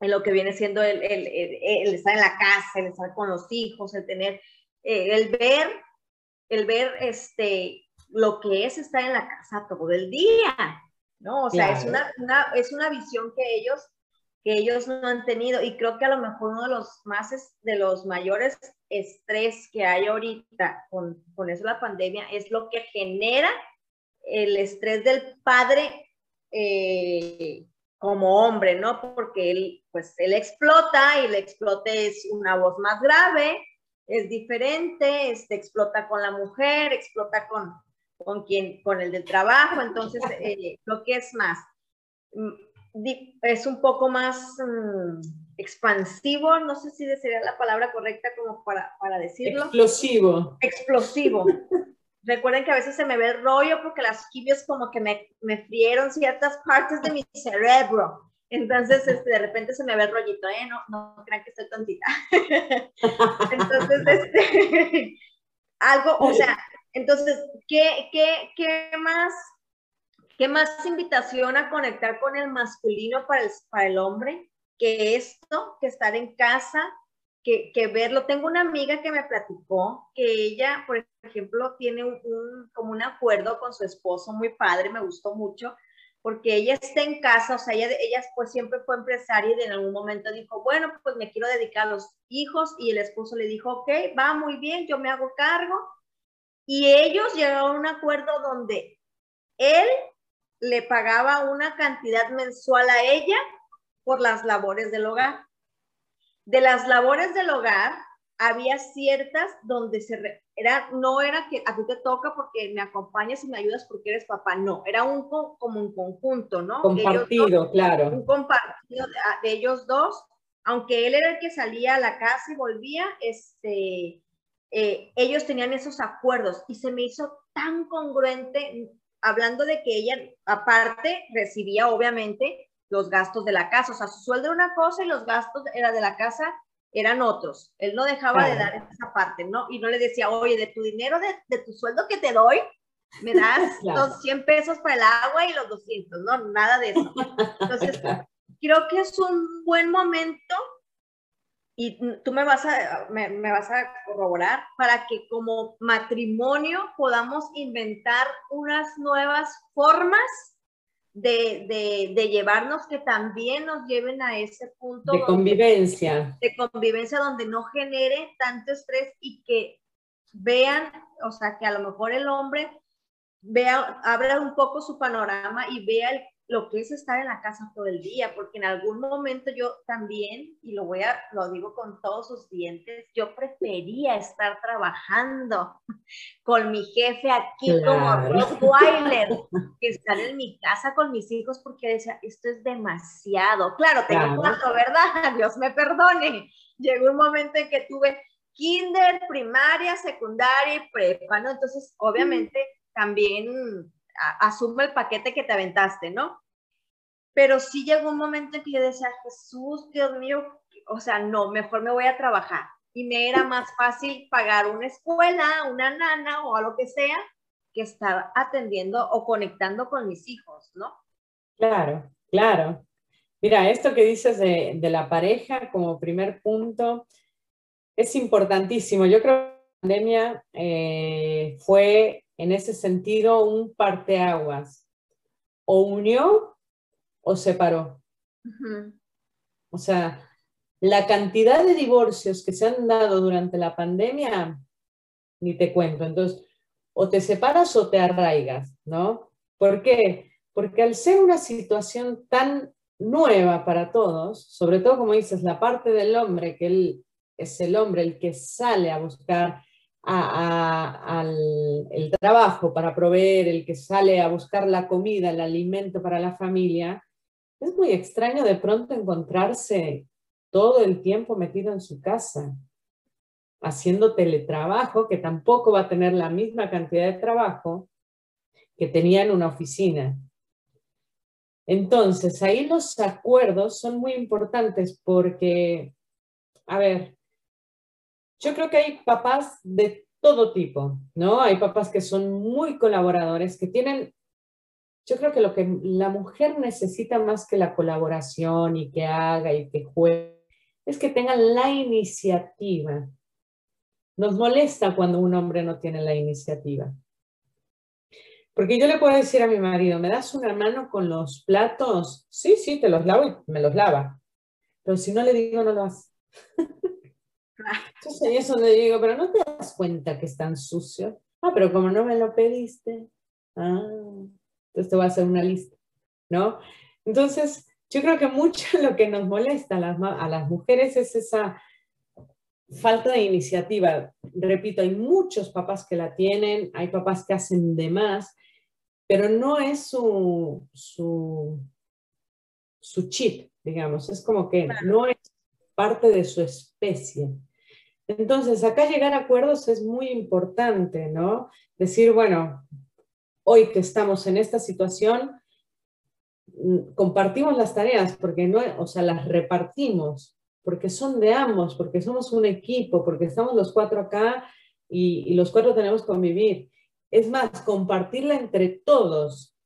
en lo que viene siendo el, el, el, estar en la casa, el estar con los hijos, el tener eh, el ver, el ver este, lo que es estar en la casa todo el día, ¿no? O sea, es, una, es una visión que ellos, que ellos no han tenido y creo que a lo mejor uno de los más, de los mayores estrés que hay ahorita con, con eso la pandemia es lo que genera el estrés del padre eh, como hombre, ¿no? Porque él, pues, él explota y el explote es una voz más grave, es diferente, este, explota con la mujer, explota con, con quien, con el del trabajo, entonces eh, lo que es más, mm, es un poco más mm, expansivo, no sé si sería la palabra correcta como para, para decirlo. Explosivo. Explosivo. Recuerden que a veces se me ve el rollo porque las quimios como que me, me frieron ciertas partes de mi cerebro. Entonces, este, de repente se me ve el rollito, ¿eh? No, no crean que estoy tontita. Entonces, este, algo, o sea, entonces, ¿qué, qué, qué más, qué más invitación a conectar con el masculino para el, para el hombre que esto, que estar en casa, que, que, verlo. Tengo una amiga que me platicó que ella, por ejemplo, tiene un, como un acuerdo con su esposo muy padre, me gustó mucho, porque ella está en casa, o sea, ella, ella pues siempre fue empresaria y en algún momento dijo, bueno, pues me quiero dedicar a los hijos y el esposo le dijo, ok, va muy bien, yo me hago cargo. Y ellos llegaron a un acuerdo donde él le pagaba una cantidad mensual a ella por las labores del hogar. De las labores del hogar, había ciertas donde se era no era que a ti te toca porque me acompañas y me ayudas porque eres papá, no, era un como un conjunto, ¿no? Compartido, claro. Un compartido ah, de, ellos dos, aunque él era el que salía a la casa y volvía, este, eh, ellos tenían esos acuerdos y se me hizo tan congruente, hablando de que ella aparte recibía obviamente los gastos de la casa. O sea, su sueldo era una cosa y los gastos era de la casa eran otros. Él no dejaba de dar esa parte, ¿no? Y no le decía, oye, de tu dinero, de, tu sueldo que te doy, me das los 100 pesos para el agua y los 200, no, nada de eso. Entonces, creo que es un buen momento y tú me vas a, me, me, vas a corroborar para que como matrimonio podamos inventar unas nuevas formas de, de, llevarnos que también nos lleven a ese punto. De convivencia. de convivencia donde no genere tanto estrés y que vean, o sea, que a lo mejor el hombre vea, abra un poco su panorama y vea el, lo que es estar en la casa todo el día, porque en algún momento yo también, y lo voy a, lo digo con todos sus dientes, yo prefería estar trabajando con mi jefe aquí como Rottweiler, que estar en mi casa con mis hijos, porque decía, esto es demasiado. Claro, tengo cuatro, ¿verdad? Dios me perdone. Llegó un momento en que tuve kinder, primaria, secundaria y prepa, ¿no? Entonces, obviamente, también asume el paquete que te aventaste, ¿no? Pero sí llegó un momento en que yo decía, Jesús, Dios mío, o sea, no, mejor me voy a trabajar. Y me era más fácil pagar una escuela, una nana o algo que sea, que estar atendiendo o conectando con mis hijos, ¿no? Claro, claro. Mira, esto que dices de, de la pareja como primer punto es importantísimo. Yo creo que la pandemia eh, fue en ese sentido un parteaguas. O unió o separó. O sea, la cantidad de divorcios que se han dado durante la pandemia, ni te cuento. Entonces, o te separas o te arraigas, ¿no? ¿Por qué? Porque al ser una situación tan nueva para todos, sobre todo como dices, la parte del hombre, que él es el hombre el que sale a buscar al el trabajo para proveer, el que sale a buscar la comida, el alimento para la familia, es muy extraño de pronto encontrarse todo el tiempo metido en su casa, haciendo teletrabajo, que tampoco va a tener la misma cantidad de trabajo que tenía en una oficina. Entonces, ahí los acuerdos son muy importantes porque, a ver, yo creo que hay papás de todo tipo, ¿no? Hay papás que son muy colaboradores, que tienen, yo creo que lo que la mujer necesita más que la colaboración y que haga y que juegue, es que tengan la iniciativa nos molesta cuando un hombre no tiene la iniciativa. Porque yo le puedo decir a mi marido, ¿me das una mano con los platos? Sí, sí, te los lavo y me los lava. Pero si no le digo, no lo hace. Entonces ahí es donde digo, pero no te das cuenta que están sucios. Ah, pero como no me lo pediste. Ah, entonces te voy a hacer una lista, ¿no? Entonces, yo creo que mucho lo que nos molesta a las, a las mujeres es esa falta de iniciativa. Repito, hay muchos papás que la tienen, hay papás que hacen de más, pero no es su, su, su chip, digamos, es como que no es parte de su especie. Entonces, acá llegar a acuerdos es muy importante, ¿no? Decir, bueno, hoy que estamos en esta situación, mm, compartimos las tareas, porque no, o sea, las repartimos, porque son de ambos, porque somos un equipo, porque estamos los cuatro acá y, los cuatro tenemos que convivir. Es más, compartirla entre todos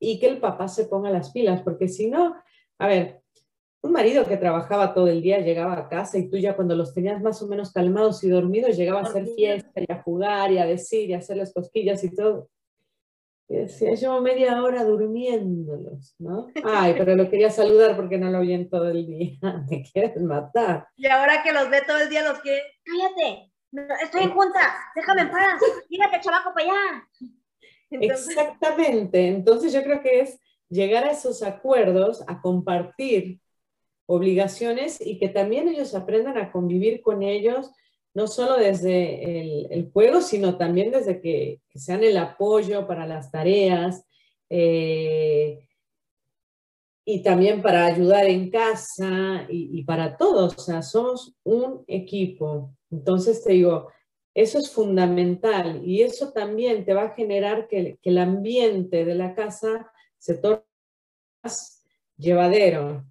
y que el papá se ponga las pilas, porque si no, a ver, un marido que trabajaba todo el día llegaba a casa y tú ya cuando los tenías más o menos calmados y dormidos llegaba a hacer fiesta y a jugar y a decir y a hacerles cosquillas y todo. Y decía, llevo media hora durmiéndolos, ¿no? Ay, pero lo quería saludar porque no lo vi en todo el día. Me quieres matar. Y ahora que los ve todo el día, los quiere, cállate, estoy en junta, déjame en paz, mírate, chavaco, para allá. Exactamente. Entonces yo creo que es llegar a esos acuerdos, a compartir obligaciones y que también ellos aprendan a convivir con ellos, no solo desde el, juego, sino también desde que, sean el apoyo para las tareas eh, y también para ayudar en casa y, para todos. O sea, somos un equipo. Entonces te digo, eso es fundamental y eso también te va a generar que, que el ambiente de la casa se torne más llevadero,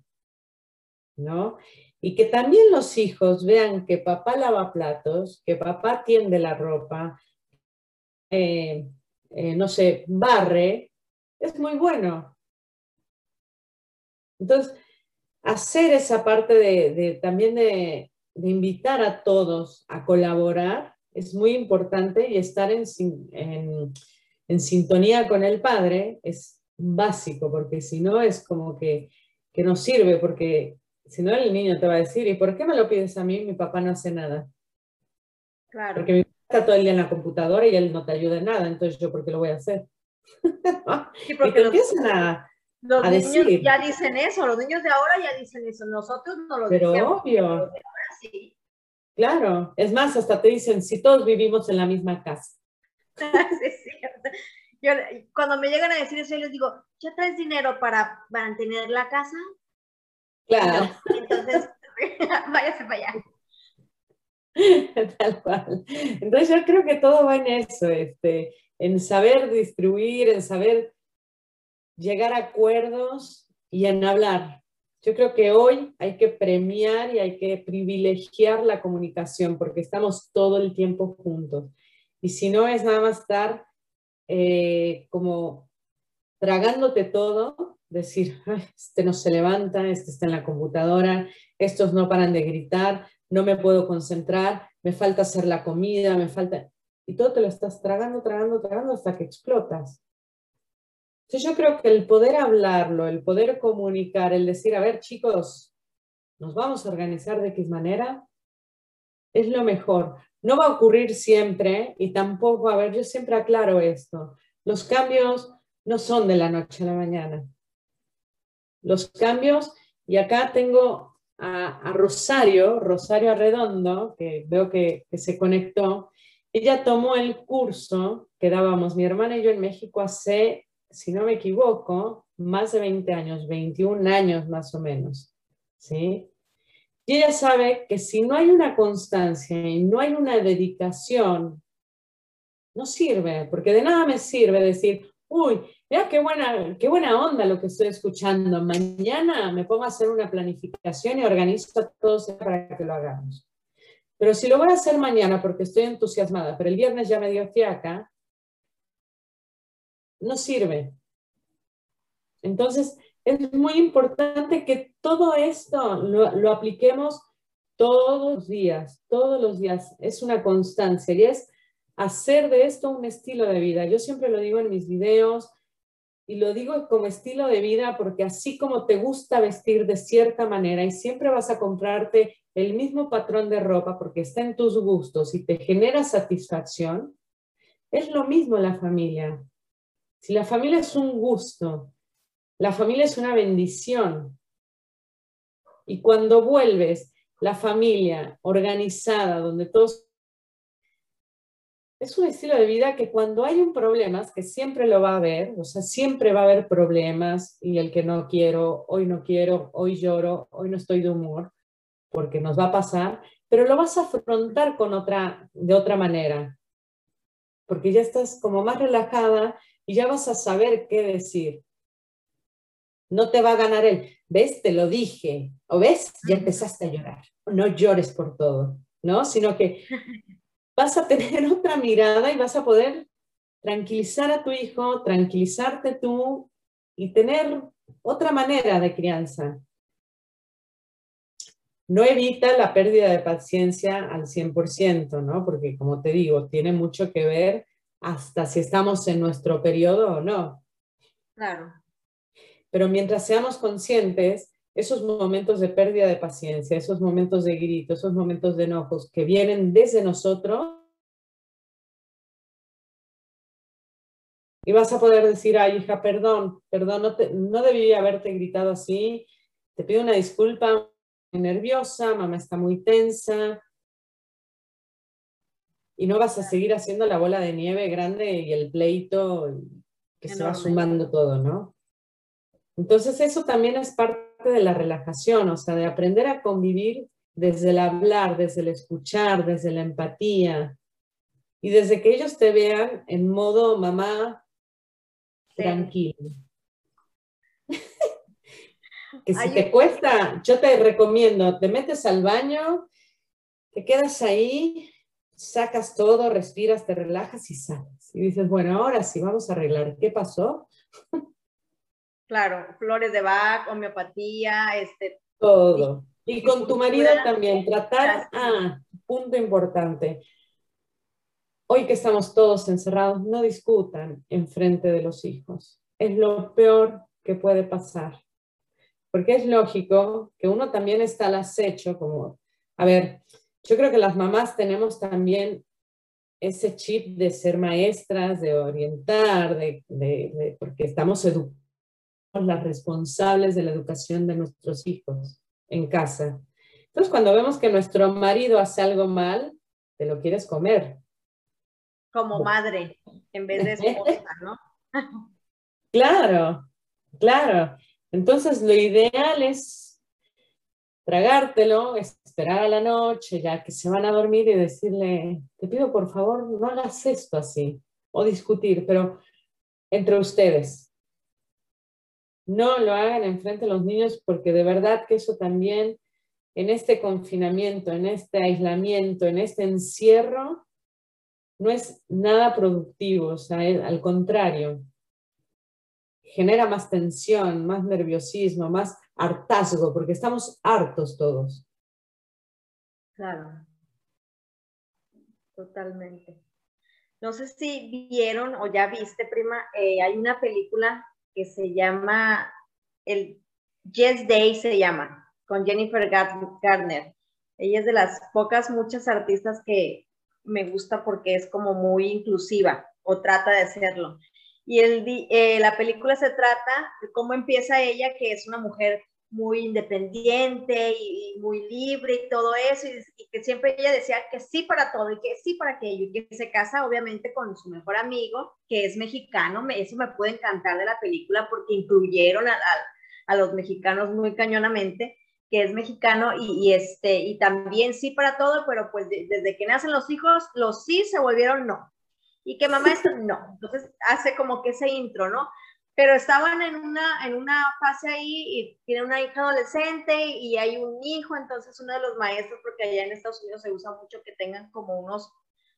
¿no? Y que también los hijos vean que papá lava platos, que papá tiende la ropa, eh, eh, no sé, barre, es muy bueno. Entonces, hacer esa parte de, también de, invitar a todos a colaborar es muy importante y estar en, en sintonía con el padre es básico, porque si no es como que, que no sirve, porque si no, el niño te va a decir, ¿y por qué me lo pides a mí? Mi papá no hace nada. Claro. Porque mi papá está todo el día en la computadora y él no te ayuda en nada, entonces yo, ¿por qué lo voy a hacer? Sí, porque los, empiezan a, los niños ya dicen eso, los niños de ahora ya dicen eso, nosotros no lo Pero obvio. sí. Claro, es más, hasta te dicen, si todos vivimos en la misma casa. sí, Yo, cuando me llegan a decir eso, yo les digo, ¿ya traes dinero para mantener la casa? Claro. entonces, váyase para allá. Tal cual. Entonces yo creo que todo va en eso, este, en saber distribuir, en saber llegar a acuerdos y en hablar. Yo creo que hoy hay que premiar y hay que privilegiar la comunicación porque estamos todo el tiempo juntos. Y si no es nada más estar eh, como tragándote todo, decir, este no se levanta, este está en la computadora, estos no paran de gritar, no me puedo concentrar, me falta hacer la comida, me falta... Y todo te lo estás tragando, tragando, tragando hasta que explotas. Entonces yo creo que el poder hablarlo, el poder comunicar, el decir, a ver chicos, nos vamos a organizar de X manera, es lo mejor. No va a ocurrir siempre y tampoco, a ver, yo siempre aclaro esto, los cambios no son de la noche a la mañana los cambios. Y acá tengo a, Rosario, Rosario Arredondo, que veo que, se conectó. Ella tomó el curso que dábamos mi hermana y yo en México hace, si no me equivoco, más de 20 años, 21 años más o menos. ¿sí? Y ella sabe que si no hay una constancia y no hay una dedicación, no sirve, porque de nada me sirve decir, uy, Mira qué buena, qué buena onda lo que estoy escuchando. Mañana me pongo a hacer una planificación y organizo a todos para que lo hagamos. Pero si lo voy a hacer mañana porque estoy entusiasmada, pero el viernes ya me dio fiaca, no sirve. Entonces, es muy importante que todo esto lo, lo apliquemos todos los días, todos los días. Es una constancia y es hacer de esto un estilo de vida. Yo siempre lo digo en mis videos y lo digo como estilo de vida porque así como te gusta vestir de cierta manera y siempre vas a comprarte el mismo patrón de ropa porque está en tus gustos y te genera satisfacción, es lo mismo la familia. Si la familia es un gusto, la familia es una bendición. Y cuando vuelves la familia organizada, donde todos... Es un estilo de vida que cuando hay un problema, que siempre lo va a haber, o sea, siempre va a haber problemas y el que no quiero, hoy no quiero, hoy lloro, hoy no estoy de humor, porque nos va a pasar, pero lo vas a afrontar con otra, de otra manera, porque ya estás como más relajada y ya vas a saber qué decir. No te va a ganar el, ves, te lo dije, o ves, ya empezaste a llorar. No llores por todo, ¿no? Sino que vas a tener otra mirada y vas a poder tranquilizar a tu hijo, tranquilizarte tú y tener otra manera de crianza. No evita la pérdida de paciencia al 100%, ¿no? Porque como te digo, tiene mucho que ver hasta si estamos en nuestro periodo o no. Claro. Pero mientras seamos conscientes, esos momentos de pérdida de paciencia, esos momentos de grito, esos momentos de enojos que vienen desde nosotros, y vas a poder decir, ay hija, perdón, perdón, no, no debí haberte gritado así, te pido una disculpa, nerviosa, mamá está muy tensa, y no vas a seguir haciendo la bola de nieve grande y el pleito que se va sumando todo, ¿no? Entonces eso también es parte de la relajación, o sea, de aprender a convivir desde el hablar, desde el escuchar, desde la empatía y desde que ellos te vean en modo mamá tranquilo. que si te cuesta, yo te recomiendo, te metes al baño, te quedas ahí, sacas todo, respiras, te relajas y sales. Y dices, bueno, ahora sí, vamos a arreglar. ¿Qué pasó? Claro, flores de Bach, homeopatía, este. Todo. Y, con tu marido también, tratar, ah, punto importante. Hoy que estamos todos encerrados, no discutan en frente de los hijos. Es lo peor que puede pasar. Porque es lógico que uno también está al acecho, como, a ver, yo creo que las mamás tenemos también ese chip de ser maestras, de orientar, de, porque estamos educados las responsables de la educación de nuestros hijos en casa. Entonces, cuando vemos que nuestro marido hace algo mal, te lo quieres comer. Como madre, en vez de esposa, ¿no? claro, claro. Entonces, lo ideal es tragártelo, esperar a la noche, ya que se van a dormir y decirle, te pido por favor, no hagas esto así, o discutir, pero entre ustedes. No lo hagan enfrente de los niños porque de verdad que eso también en este confinamiento, en este aislamiento, en este encierro, no es nada productivo, o sea, al contrario, genera más tensión, más nerviosismo, más hartazgo, porque estamos hartos todos. Claro, totalmente. No sé si vieron o ya viste, prima, eh, hay una película que se llama el Yes Day se llama, con Jennifer Gardner. Ella es de las pocas, muchas artistas que me gusta porque es como muy inclusiva o trata de serlo. Y el, eh, la película se trata de cómo empieza ella, que es una mujer muy independiente y, muy libre y todo eso, y, que siempre ella decía que sí para todo y que sí para aquello, y que se casa obviamente con su mejor amigo, que es mexicano, eso me puede encantar de la película porque incluyeron a, a, los mexicanos muy cañonamente, que es mexicano y, y, este, y también sí para todo, pero pues desde que nacen los hijos, los sí se volvieron no. Y que mamá esto no. Entonces hace como que ese intro, ¿no? Pero estaban en una, en una fase ahí y tiene una hija adolescente y hay un hijo, entonces uno de los maestros, porque allá en Estados Unidos se usa mucho que tengan como unos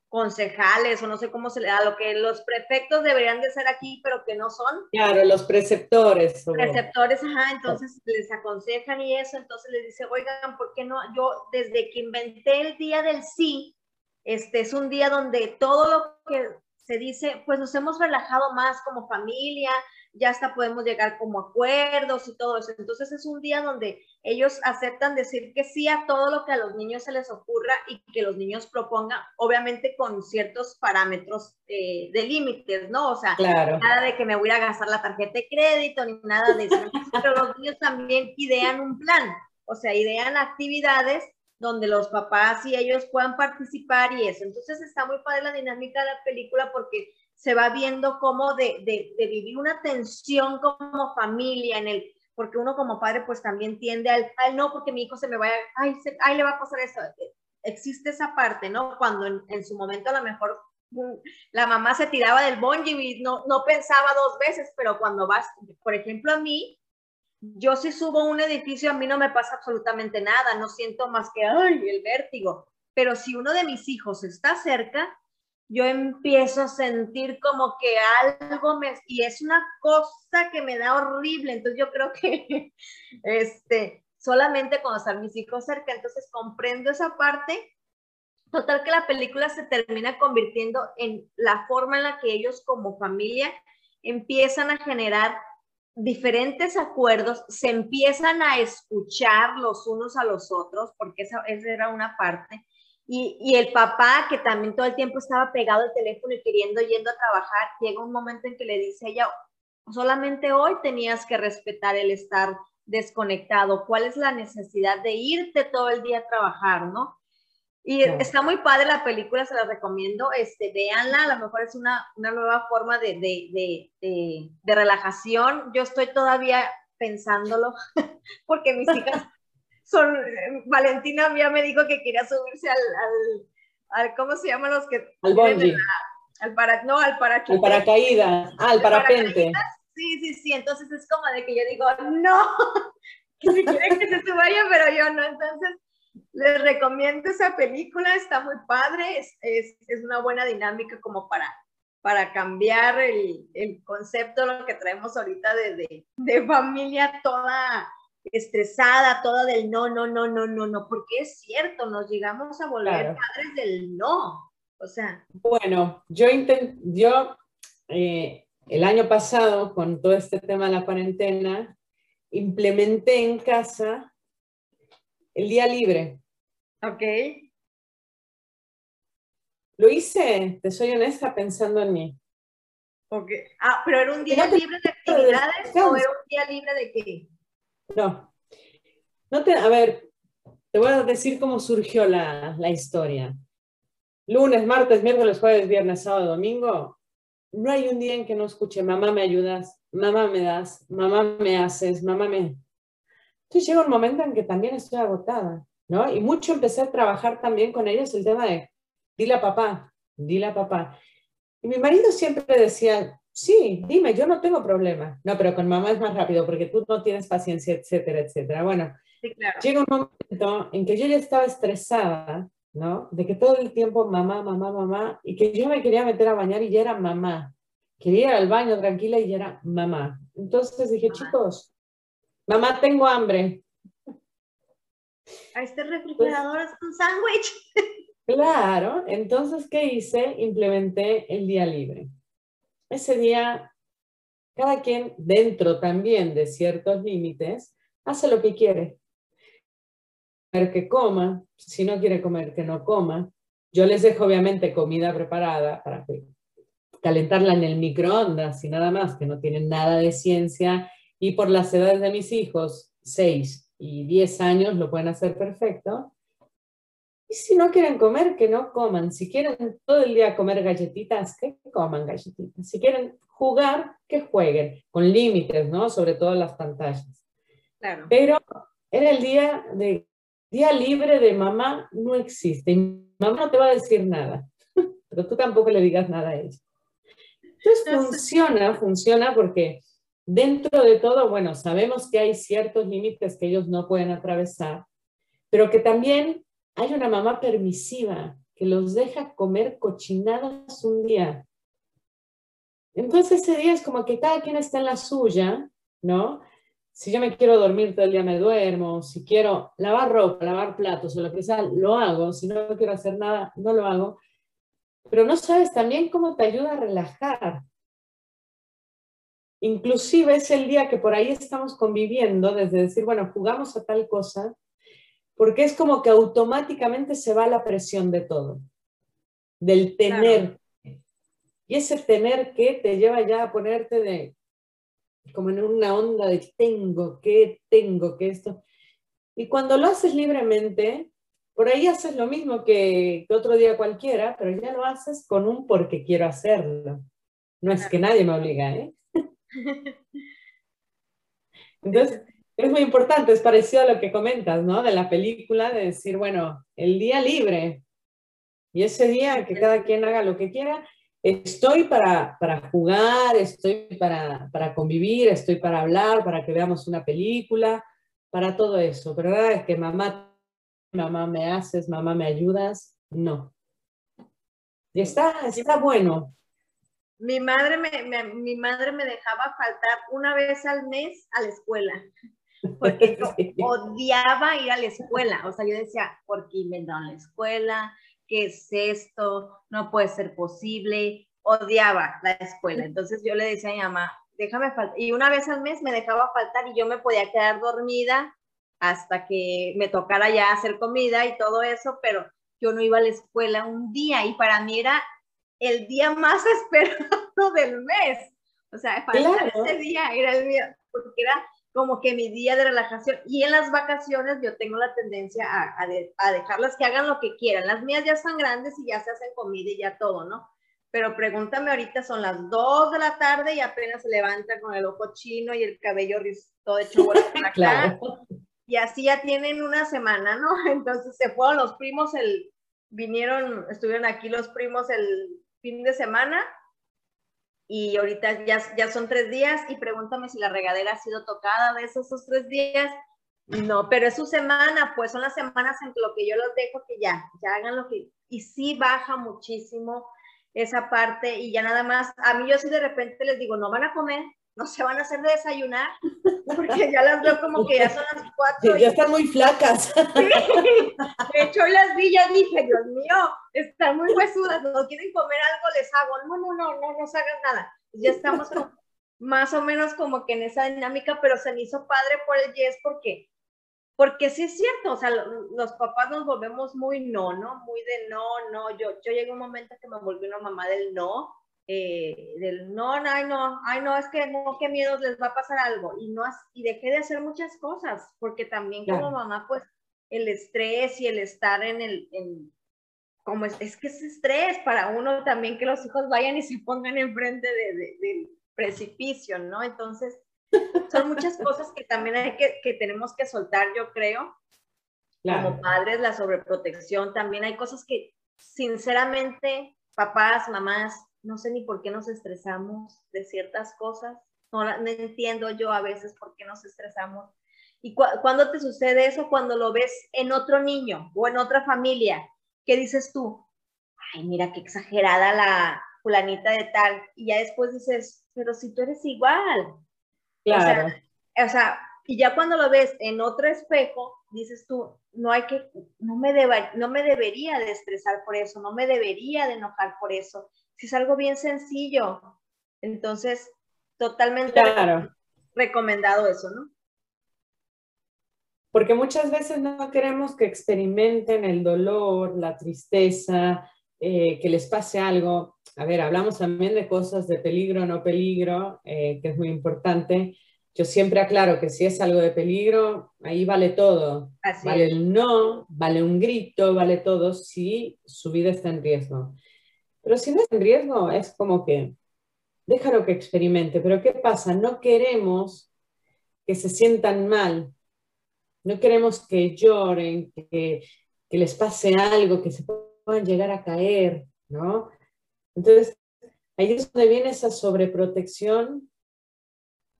concejales o no sé cómo se le da, lo que los prefectos deberían de ser aquí, pero que no son. Claro, los preceptores. Preceptores, ajá, entonces les aconsejan y eso, entonces les dice, oigan, ¿por qué no? Yo desde que inventé el día del sí, este es un día donde todo lo que se dice, pues nos hemos relajado más como familia, ya hasta podemos llegar como acuerdos y todo eso. Entonces es un día donde ellos aceptan decir que sí a todo lo que a los niños se les ocurra y que los niños propongan, obviamente con ciertos parámetros eh, de límites, ¿no? O sea, nada de que me voy a gastar la tarjeta de crédito ni nada de eso. Pero los niños también idean un plan, o sea, idean actividades donde los papás y ellos puedan participar y eso. Entonces está muy padre la dinámica de la película porque se va viendo cómo de, de, vivir una tensión como familia en el, porque uno como padre pues también tiende al, ay no, porque mi hijo se me vaya, ay, ay le va a pasar eso. Existe esa parte, ¿no? Cuando en, su momento a lo mejor la mamá se tiraba del bungee y no, no pensaba dos veces, pero cuando vas, por ejemplo, a mí, yo si subo un edificio, a mí no me pasa absolutamente nada, no siento más que, ay, el vértigo. Pero si uno de mis hijos está cerca, yo empiezo a sentir como que algo me, y es una cosa que me da horrible, entonces yo creo que, este, solamente cuando están mis hijos cerca, entonces comprendo esa parte. Total que la película se termina convirtiendo en la forma en la que ellos como familia empiezan a generar diferentes acuerdos, se empiezan a escuchar los unos a los otros, porque esa, esa era una parte, y, el papá, que también todo el tiempo estaba pegado al teléfono y queriendo yendo a trabajar, llega un momento en que le dice ella, solamente hoy tenías que respetar el estar desconectado. ¿Cuál es la necesidad de irte todo el día a trabajar, no? Y está muy padre la película, se la recomiendo. Este, véanla, a lo mejor es una, una nueva forma de, de, de, de, relajación. Yo estoy todavía pensándolo porque mis hijas son, Valentina ya me dijo que quería subirse al, al, ¿cómo se llaman los que? Al bungee. al para, no, al paracaídas. Al paracaídas, ah, al parapente. Sí, sí, sí, entonces es como de que yo digo, no, que si quieren que se suba pero yo no, entonces les recomiendo esa película, está muy padre, es, es, es una buena dinámica como para, para cambiar el, el concepto, lo que traemos ahorita de, de, de familia toda estresada, toda del no, no, no, no, no, no, porque es cierto, nos llegamos a volver padres del no. O sea. Bueno, yo intenté, yo eh, el año pasado, con todo este tema de la cuarentena, implementé en casa el día libre. Ok. Lo hice, te soy honesta, pensando en mí. Ok. Ah, pero era un día libre de actividades o era un día libre de qué? No. no te, a ver, te voy a decir cómo surgió la, la historia. Lunes, martes, miércoles, jueves, viernes, sábado, domingo. No hay un día en que no escuche, mamá me ayudas, mamá me das, mamá me haces, mamá me... Entonces llega un momento en que también estoy agotada, ¿no? Y mucho empecé a trabajar también con ellos el tema de, dile a papá, dile a papá. Y mi marido siempre decía, Sí, dime, yo no tengo problema. No, pero con mamá es más rápido porque tú no tienes paciencia, etcétera, etcétera. Bueno, llega un momento en que yo ya estaba estresada, ¿no? De que todo el tiempo mamá, mamá, mamá, y que yo me quería meter a bañar y ya era mamá. Quería ir al baño tranquila y ya era mamá. Entonces dije, chicos, mamá, tengo hambre. A este refrigerador es un sándwich. Claro, entonces, ¿qué hice? Implementé el día libre ese día cada quien dentro también de ciertos límites hace lo que quiere. Que coma, si no quiere comer, que no coma. Yo les dejo obviamente comida preparada para calentarla en el microondas y nada más, que no tienen nada de ciencia. Y por las edades de mis hijos, 6 y 10 años, lo pueden hacer perfecto. Y si no quieren comer, que no coman. Si quieren todo el día comer galletitas, que coman galletitas. Si quieren jugar, que jueguen, con límites, ¿no? Sobre todo las pantallas. Claro. Pero en el día de día libre de mamá no existe. mamá no te va a decir nada, pero tú tampoco le digas nada a ella. Entonces funciona, funciona porque dentro de todo, bueno, sabemos que hay ciertos límites que ellos no pueden atravesar, pero que también hay una mamá permisiva, que los deja comer cochinadas un día. Entonces ese día es como que cada quien está en la suya, ¿no? Si yo me quiero dormir todo el día me duermo, si quiero lavar ropa, lavar platos o lo que sea, lo hago, si no quiero hacer nada, no lo hago. Pero no sabes también cómo te ayuda a relajar. Inclusive es el día que por ahí estamos conviviendo, desde decir, bueno, jugamos a tal cosa, porque es como que automáticamente se va la presión de todo, del tener. Y ese tener que te lleva ya a ponerte de, como en una onda de tengo que, tengo que esto. Y cuando lo haces libremente, por ahí haces lo mismo que, que, otro día cualquiera, pero ya lo haces con un porque quiero hacerlo. No es que nadie me obliga, ¿eh? Entonces, es muy importante, es parecido a lo que comentas, ¿no? De la película, de decir, bueno, el día libre y ese día que cada quien haga lo que quiera, estoy para, para jugar, estoy para, para, convivir, estoy para hablar, para que veamos una película, para todo eso. Pero es que mamá, mamá me haces, mamá me ayudas, no. Y está, está bueno. Mi madre me, mi madre me dejaba faltar una vez al mes a la escuela porque yo odiaba ir a la escuela. O sea, yo decía, ¿por qué inventaron la escuela? ¿Qué es esto? No puede ser posible. Odiaba la escuela. Entonces yo le decía a mi mamá, déjame faltar. Y una vez al mes me dejaba faltar y yo me podía quedar dormida hasta que me tocara ya hacer comida y todo eso, pero yo no iba a la escuela un día y para mí era el día más esperado del mes. O sea, faltar ese día era el día, porque era como que mi día de relajación. Y en las vacaciones yo tengo la tendencia a, a, dejarlas que hagan lo que quieran. Las mías ya están grandes y ya se hacen comida y ya todo, ¿no? Pero pregúntame ahorita, son las 2 de la tarde y apenas se levanta con el ojo chino y el cabello todo hecho bola claro. Y así ya tienen una semana, ¿no? Entonces se fueron los primos, el, vinieron, estuvieron aquí los primos el fin de semana y ahorita ya, ya son tres días y pregúntame si la regadera ha sido tocada de esos, esos tres días. No, pero es su semana, pues son las semanas en lo que yo los dejo que ya, ya hagan lo que... Y sí baja muchísimo esa parte y ya nada más, a mí yo sí de repente les digo, no van a comer, no se van a hacer de desayunar, porque ya las veo como que ya son las cuatro. ya están muy flacas. De hecho, hoy las vi ya dije, Dios mío, están muy huesudas, no quieren comer algo, les hago, no, no, no, no nos hagan nada. Ya estamos más o menos como que en esa dinámica, pero se me hizo padre por el yes porque porque sí es cierto, o sea, los papás nos volvemos muy no, ¿no? Muy de no, no. Yo, yo llegué a un momento que me volví una mamá del no, eh, del no, ay no, ay no, es que no, qué miedo, les va a pasar algo. Y, no, y dejé de hacer muchas cosas, porque también como mamá, pues el estrés y el estar en el, en, como es, es, que es estrés para uno también que los hijos vayan y se pongan enfrente de, de, del precipicio, ¿no? Entonces, son muchas cosas que también hay que, que tenemos que soltar, yo creo. Como padres, la sobreprotección, también hay cosas que, sinceramente, papás, mamás, no sé ni por qué nos estresamos de ciertas cosas. No, entiendo yo a veces por qué nos estresamos. ¿Y cuando te sucede eso? Cuando lo ves en otro niño o en otra familia. ¿Qué dices tú? Ay, mira qué exagerada la fulanita de tal. Y ya después dices, pero si tú eres igual. Claro. O sea, y ya cuando lo ves en otro espejo, dices tú, no hay que, no me, no me debería de estresar por eso, no me debería de enojar por eso si es algo bien sencillo. Entonces, totalmente recomendado eso, ¿no? Porque muchas veces no queremos que experimenten el dolor, la tristeza, eh, que les pase algo. A ver, hablamos también de cosas de peligro, no peligro, eh, que es muy importante. Yo siempre aclaro que si es algo de peligro, ahí vale todo. vale el no, vale un grito, vale todo si su vida está en riesgo. Pero si no es en riesgo, es como que déjalo que experimente. Pero ¿qué pasa? No queremos que se sientan mal. No queremos que lloren, que, les pase algo, que se puedan llegar a caer, ¿no? Entonces, ahí es donde viene esa sobreprotección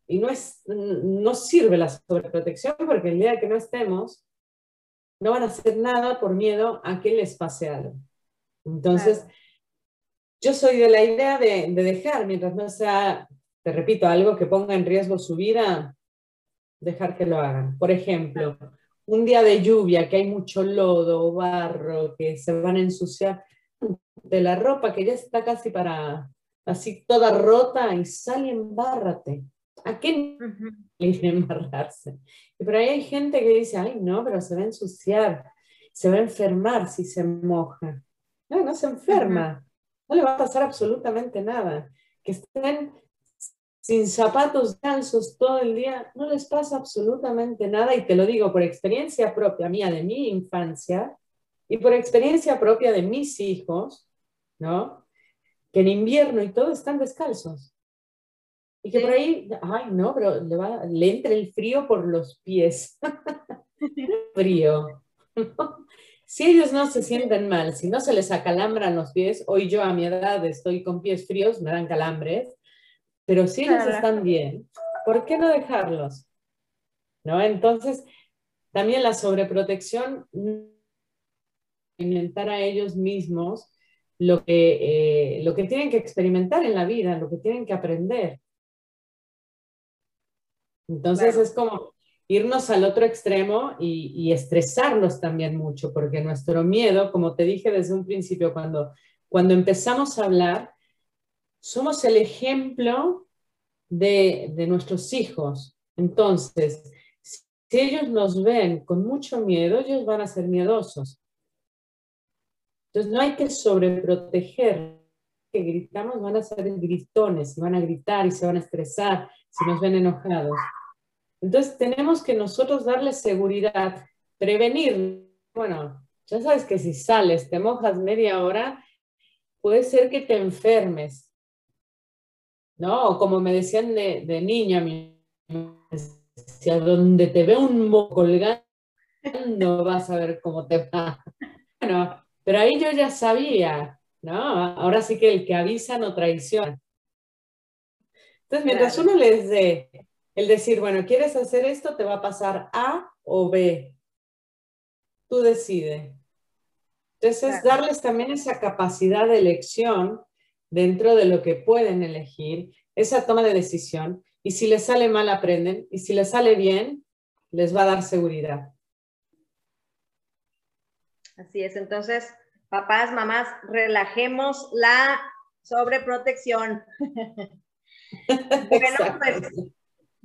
y no, es, no sirve la sobreprotección porque el día que no estemos, no van a hacer nada por miedo a que les pase algo. Entonces, yo soy de la idea de, de, dejar, mientras no sea, te repito, algo que ponga en riesgo su vida, dejar que lo hagan. Por ejemplo, un día de lluvia, que hay mucho lodo, barro, que se van a ensuciar de la ropa que ya está casi para, así toda rota y sale embárrate. ¿A qué le embarrarse? Pero ahí hay gente que dice, ay, no, pero se va a ensuciar, se va a enfermar si se moja. No, no se enferma, no le va a pasar absolutamente nada. Que estén sin zapatos calzos todo el día, no les pasa absolutamente nada. Y te lo digo por experiencia propia mía de mi infancia y por experiencia propia de mis hijos, ¿no? Que en invierno y todo están descalzos. Y que por ahí, ay, no, pero le, va, le entra el frío por los pies. frío. si ellos no se sienten mal, si no se les acalambran los pies, hoy yo a mi edad estoy con pies fríos, me dan calambres, pero si ellos están bien, ¿por qué no dejarlos? ¿No? Entonces, también la sobreprotección, inventar a ellos mismos lo que, eh, lo que tienen que experimentar en la vida, lo que tienen que aprender. Entonces es como irnos al otro extremo y, estresarlos también mucho, porque nuestro miedo, como te dije desde un principio, cuando, cuando empezamos a hablar, somos el ejemplo de, de nuestros hijos. Entonces, si ellos nos ven con mucho miedo, ellos van a ser miedosos. Entonces, no hay que sobreproteger. Que gritamos van a ser gritones, y van a gritar y se van a estresar si nos ven enojados. Entonces tenemos que nosotros darle seguridad, prevenir. Bueno, ya sabes que si sales, te mojas media hora, puede ser que te enfermes. ¿No? O como me decían de, de niña, donde te ve un moco colgando, vas a ver cómo te va. Bueno, pero ahí yo ya sabía, ¿no? Ahora sí que el que avisa no traiciona. Entonces, mientras uno les dé el decir, bueno, ¿quieres hacer esto? Te va a pasar A o B. Tú decide. Entonces, darles también esa capacidad de elección dentro de lo que pueden elegir, esa toma de decisión. Y si les sale mal, aprenden. Y si les sale bien, les va a dar seguridad. Así es. Entonces, papás, mamás, relajemos la sobreprotección. bueno, pues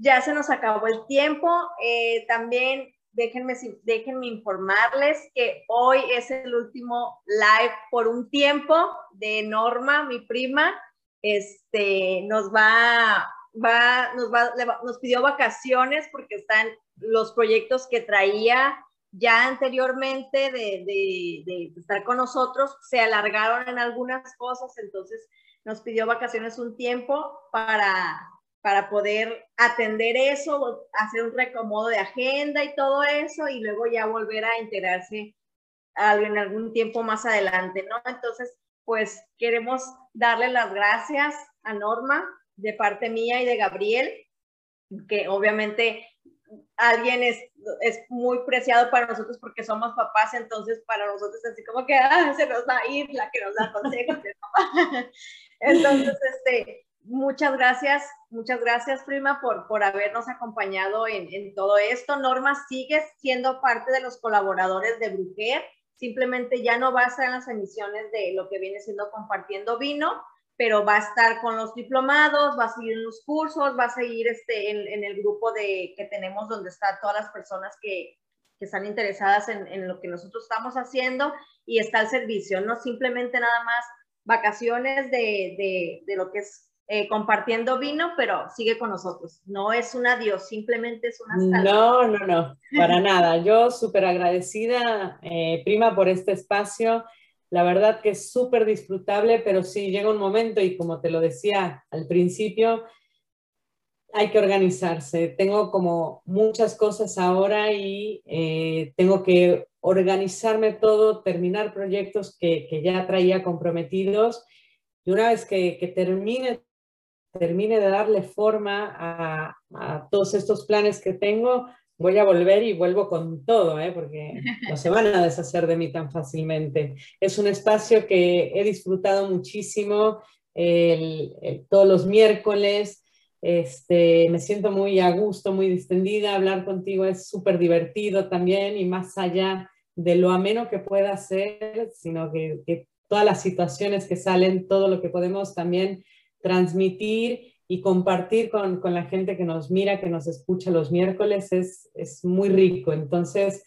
ya se nos acabó el tiempo. Eh, también déjenme, informarles que hoy es el último live por un tiempo de Norma, mi prima. Este, nos va, va, nos va, pidió vacaciones porque están los proyectos que traía ya anteriormente de, de, de, estar con nosotros, se alargaron en algunas cosas, entonces nos pidió vacaciones un tiempo para, para poder atender eso, hacer un recomodo de agenda y todo eso, y luego ya volver a integrarse en algún tiempo más adelante, ¿no? Entonces, pues queremos darle las gracias a Norma de parte mía y de Gabriel, que obviamente alguien es, es muy preciado para nosotros porque somos papás, entonces para nosotros así como que ah, se nos va a ir la que nos da consejos de papá. Entonces, este, muchas gracias, muchas gracias, prima, por, por habernos acompañado en, todo esto. Norma, sigues siendo parte de los colaboradores de Brujer, simplemente ya no va a estar en las emisiones de lo que viene siendo compartiendo vino, pero va a estar con los diplomados, va a seguir en los cursos, va a seguir este, en, el grupo de, que tenemos donde están todas las personas que, que están interesadas en, lo que nosotros estamos haciendo y está el servicio, no simplemente nada más vacaciones de, de, lo que es eh, compartiendo vino, pero sigue con nosotros. No es un adiós, simplemente es una No, no, no, para nada. Yo súper agradecida, eh, prima, por este espacio. La verdad que es súper disfrutable, pero sí llega un momento y como te lo decía al principio, hay que organizarse. Tengo como muchas cosas ahora y eh, tengo que organizarme todo, terminar proyectos que, que ya traía comprometidos y una vez que, que termine, termine de darle forma a, a, todos estos planes que tengo, voy a volver y vuelvo con todo, ¿eh? porque no se van a deshacer de mí tan fácilmente. Es un espacio que he disfrutado muchísimo todos los miércoles. Este, me siento muy a gusto, muy distendida. Hablar contigo es súper divertido también y más allá de lo ameno que pueda ser, sino que, que todas las situaciones que salen, todo lo que podemos también transmitir y compartir con, con, la gente que nos mira, que nos escucha los miércoles es, es muy rico. Entonces,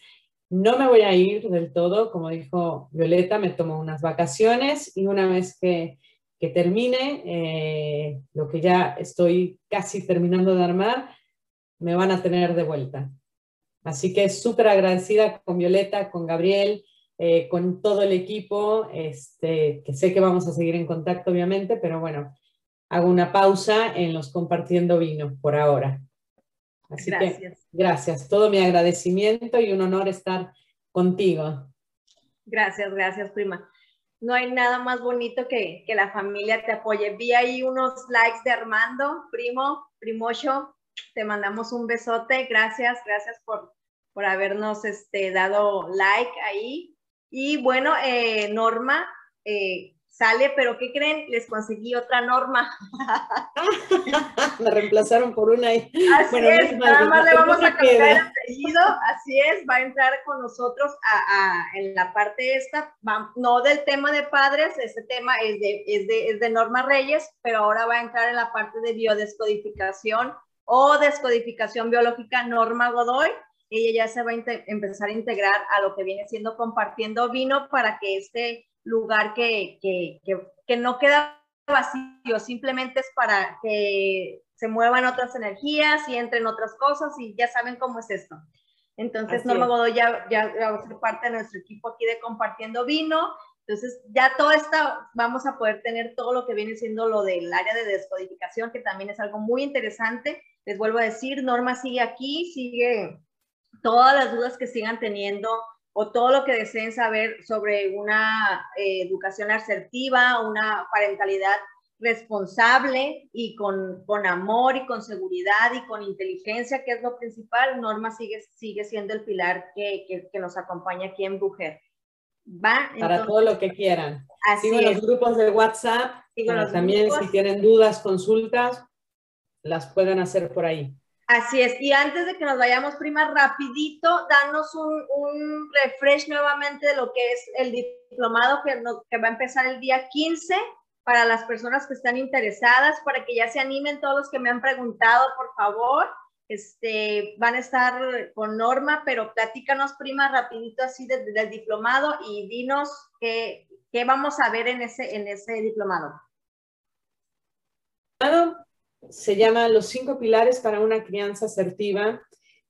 no me voy a ir del todo, como dijo Violeta, me tomo unas vacaciones y una vez que, que termine eh, lo que ya estoy casi terminando de armar, me van a tener de vuelta. Así que súper agradecida con Violeta, con Gabriel, eh, con todo el equipo, este, que sé que vamos a seguir en contacto obviamente, pero bueno, hago una pausa en los compartiendo vino por ahora. Así gracias. que gracias, todo mi agradecimiento y un honor estar contigo. Gracias, gracias, prima. No hay nada más bonito que, que la familia te apoye. Vi ahí unos likes de Armando, primo, primocho. Te mandamos un besote. Gracias, gracias por, por habernos este, dado like ahí. Y bueno, eh, Norma, eh, sale, pero ¿qué creen? Les conseguí otra norma. Me reemplazaron por una. Así es, nada más le vamos a cambiar el apellido, así es, va a entrar con nosotros a, en la parte esta, no del tema de padres, ese tema es de, es, de, es de Norma Reyes, pero ahora va a entrar en la parte de biodescodificación o descodificación biológica Norma Godoy. Ella ya se va a empezar a integrar a lo que viene siendo compartiendo vino para que este lugar que, que, que, no queda vacío, simplemente es para que se muevan otras energías y entren otras cosas y ya saben cómo es esto. Entonces, Norma Godoy ya, ya va a ser parte de nuestro equipo aquí de Compartiendo Vino. Entonces, ya todo esto, vamos a poder tener todo lo que viene siendo lo del área de descodificación, que también es algo muy interesante. Les vuelvo a decir, Norma sigue aquí, sigue todas las dudas que sigan teniendo, o todo lo que deseen saber sobre una eh, educación asertiva, una parentalidad responsable y con, con, amor y con seguridad y con inteligencia, que es lo principal, Norma sigue, sigue siendo el pilar que, que, nos acompaña aquí en Brujer. ¿Va? Para todo lo que quieran. Así Sigo los grupos de WhatsApp, también si tienen dudas, consultas, las pueden hacer por ahí. Así es, y antes de que nos vayamos, prima, rapidito, danos un, un refresh nuevamente de lo que es el diplomado que, va a empezar el día 15 para las personas que están interesadas, para que ya se animen todos los que me han preguntado, por favor. Este, van a estar con Norma, pero platícanos, prima, rapidito así desde el diplomado y dinos qué, qué vamos a ver en ese, en ese diplomado se llama Los cinco pilares para una crianza asertiva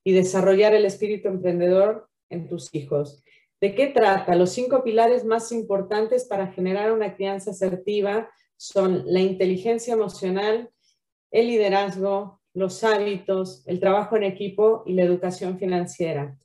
y desarrollar el espíritu emprendedor en tus hijos. ¿De qué trata? Los cinco pilares más importantes para generar una crianza asertiva son la inteligencia emocional, el liderazgo, los hábitos, el trabajo en equipo y la educación financiera.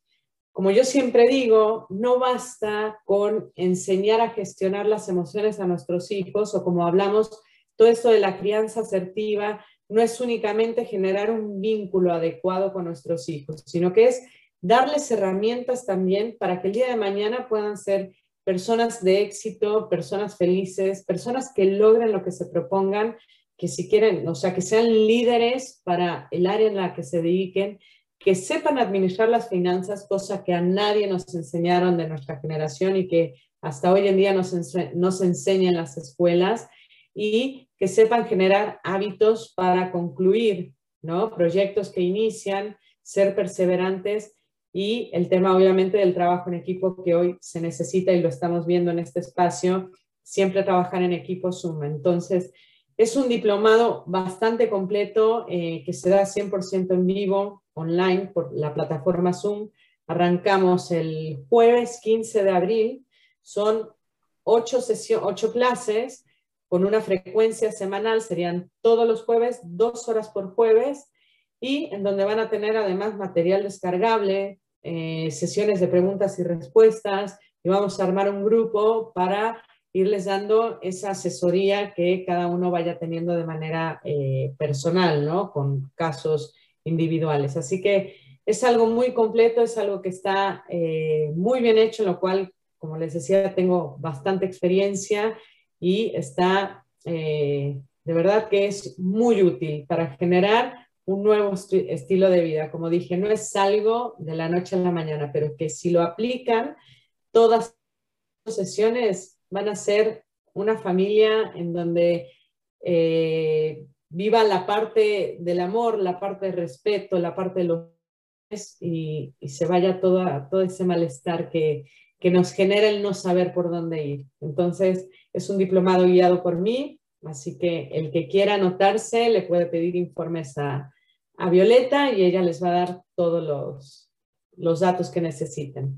Como yo siempre digo, no basta con enseñar a gestionar las emociones a nuestros hijos o como hablamos, todo esto de la crianza asertiva no es únicamente generar un vínculo adecuado con nuestros hijos, sino que es darles herramientas también para que el día de mañana puedan ser personas de éxito, personas felices, personas que logren lo que se propongan, que si quieren, o sea, que sean líderes para el área en la que se dediquen, que sepan administrar las finanzas, cosa que a nadie nos enseñaron de nuestra generación y que hasta hoy en día nos, nos enseña en las escuelas, y que sepan generar hábitos para concluir, ¿no? Proyectos que inician, ser perseverantes y el tema obviamente del trabajo en equipo que hoy se necesita y lo estamos viendo en este espacio, siempre trabajar en equipo suma. Entonces, es un diplomado bastante completo eh, que se da 100% en vivo, online, por la plataforma Zoom. Arrancamos el jueves 15 de abril. Son ocho, ocho clases con una frecuencia semanal, serían todos los jueves, dos horas por jueves, y en donde van a tener además material descargable, eh, sesiones de preguntas y respuestas, y vamos a armar un grupo para irles dando esa asesoría que cada uno vaya teniendo de manera eh, personal, ¿no? Con casos individuales. Así que es algo muy completo, es algo que está eh, muy bien hecho, en lo cual, como les decía, tengo bastante experiencia y está eh, de verdad que es muy útil para generar un nuevo estilo de vida. Como dije, no es algo de la noche a la mañana, pero que si lo aplican, todas las sesiones van a ser una familia en donde eh, viva la parte del amor, la parte del respeto, la parte de los y, y se vaya todo, todo ese malestar que, que nos genera el no saber por dónde ir. Entonces, es un diplomado guiado por mí, así que el que quiera anotarse le puede pedir informes a, a Violeta y ella les va a dar todos los, los datos que necesiten.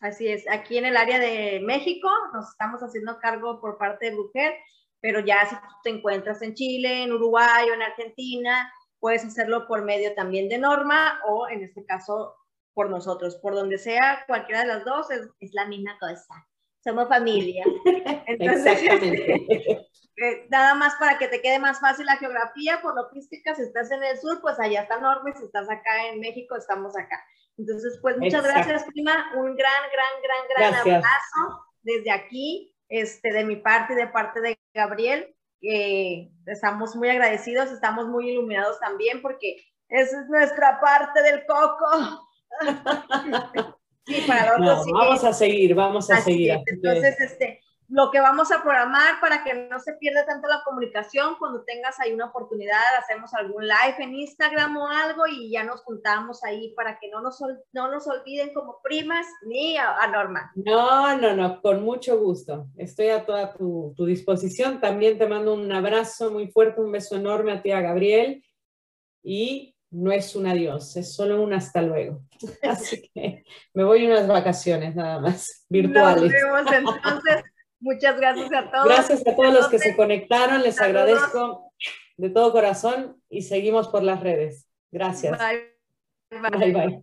Así es, aquí en el área de México nos estamos haciendo cargo por parte de Brujer, pero ya si tú te encuentras en Chile, en Uruguay o en Argentina, puedes hacerlo por medio también de Norma o en este caso por nosotros, por donde sea, cualquiera de las dos es, es la misma cosa. Somos familia. Entonces, Exactamente. Eh, nada más para que te quede más fácil la geografía, por logística, si estás en el sur, pues allá está Norma, si estás acá en México, estamos acá. Entonces, pues muchas gracias, prima, un gran, gran, gran, gran abrazo desde aquí, este, de mi parte y de parte de Gabriel. Eh, estamos muy agradecidos, estamos muy iluminados también porque esa es nuestra parte del coco. Sí, para otros Vamos a seguir, vamos a seguir. Entonces, este, lo que vamos a programar para que no se pierda tanto la comunicación, cuando tengas ahí una oportunidad, hacemos algún live en Instagram o algo y ya nos juntamos ahí para que no nos, no nos olviden como primas ni a, Norma. No, no, no, con mucho gusto. Estoy a toda tu, tu, disposición. También te mando un abrazo muy fuerte, un beso enorme a ti, a Gabriel. Y no es un adiós, es solo un hasta luego. Así que me voy unas vacaciones nada más, virtuales. Nos vemos entonces. Muchas gracias a todos. Gracias a todos los que se conectaron, les agradezco de todo corazón y seguimos por las redes. Gracias. bye. bye. bye.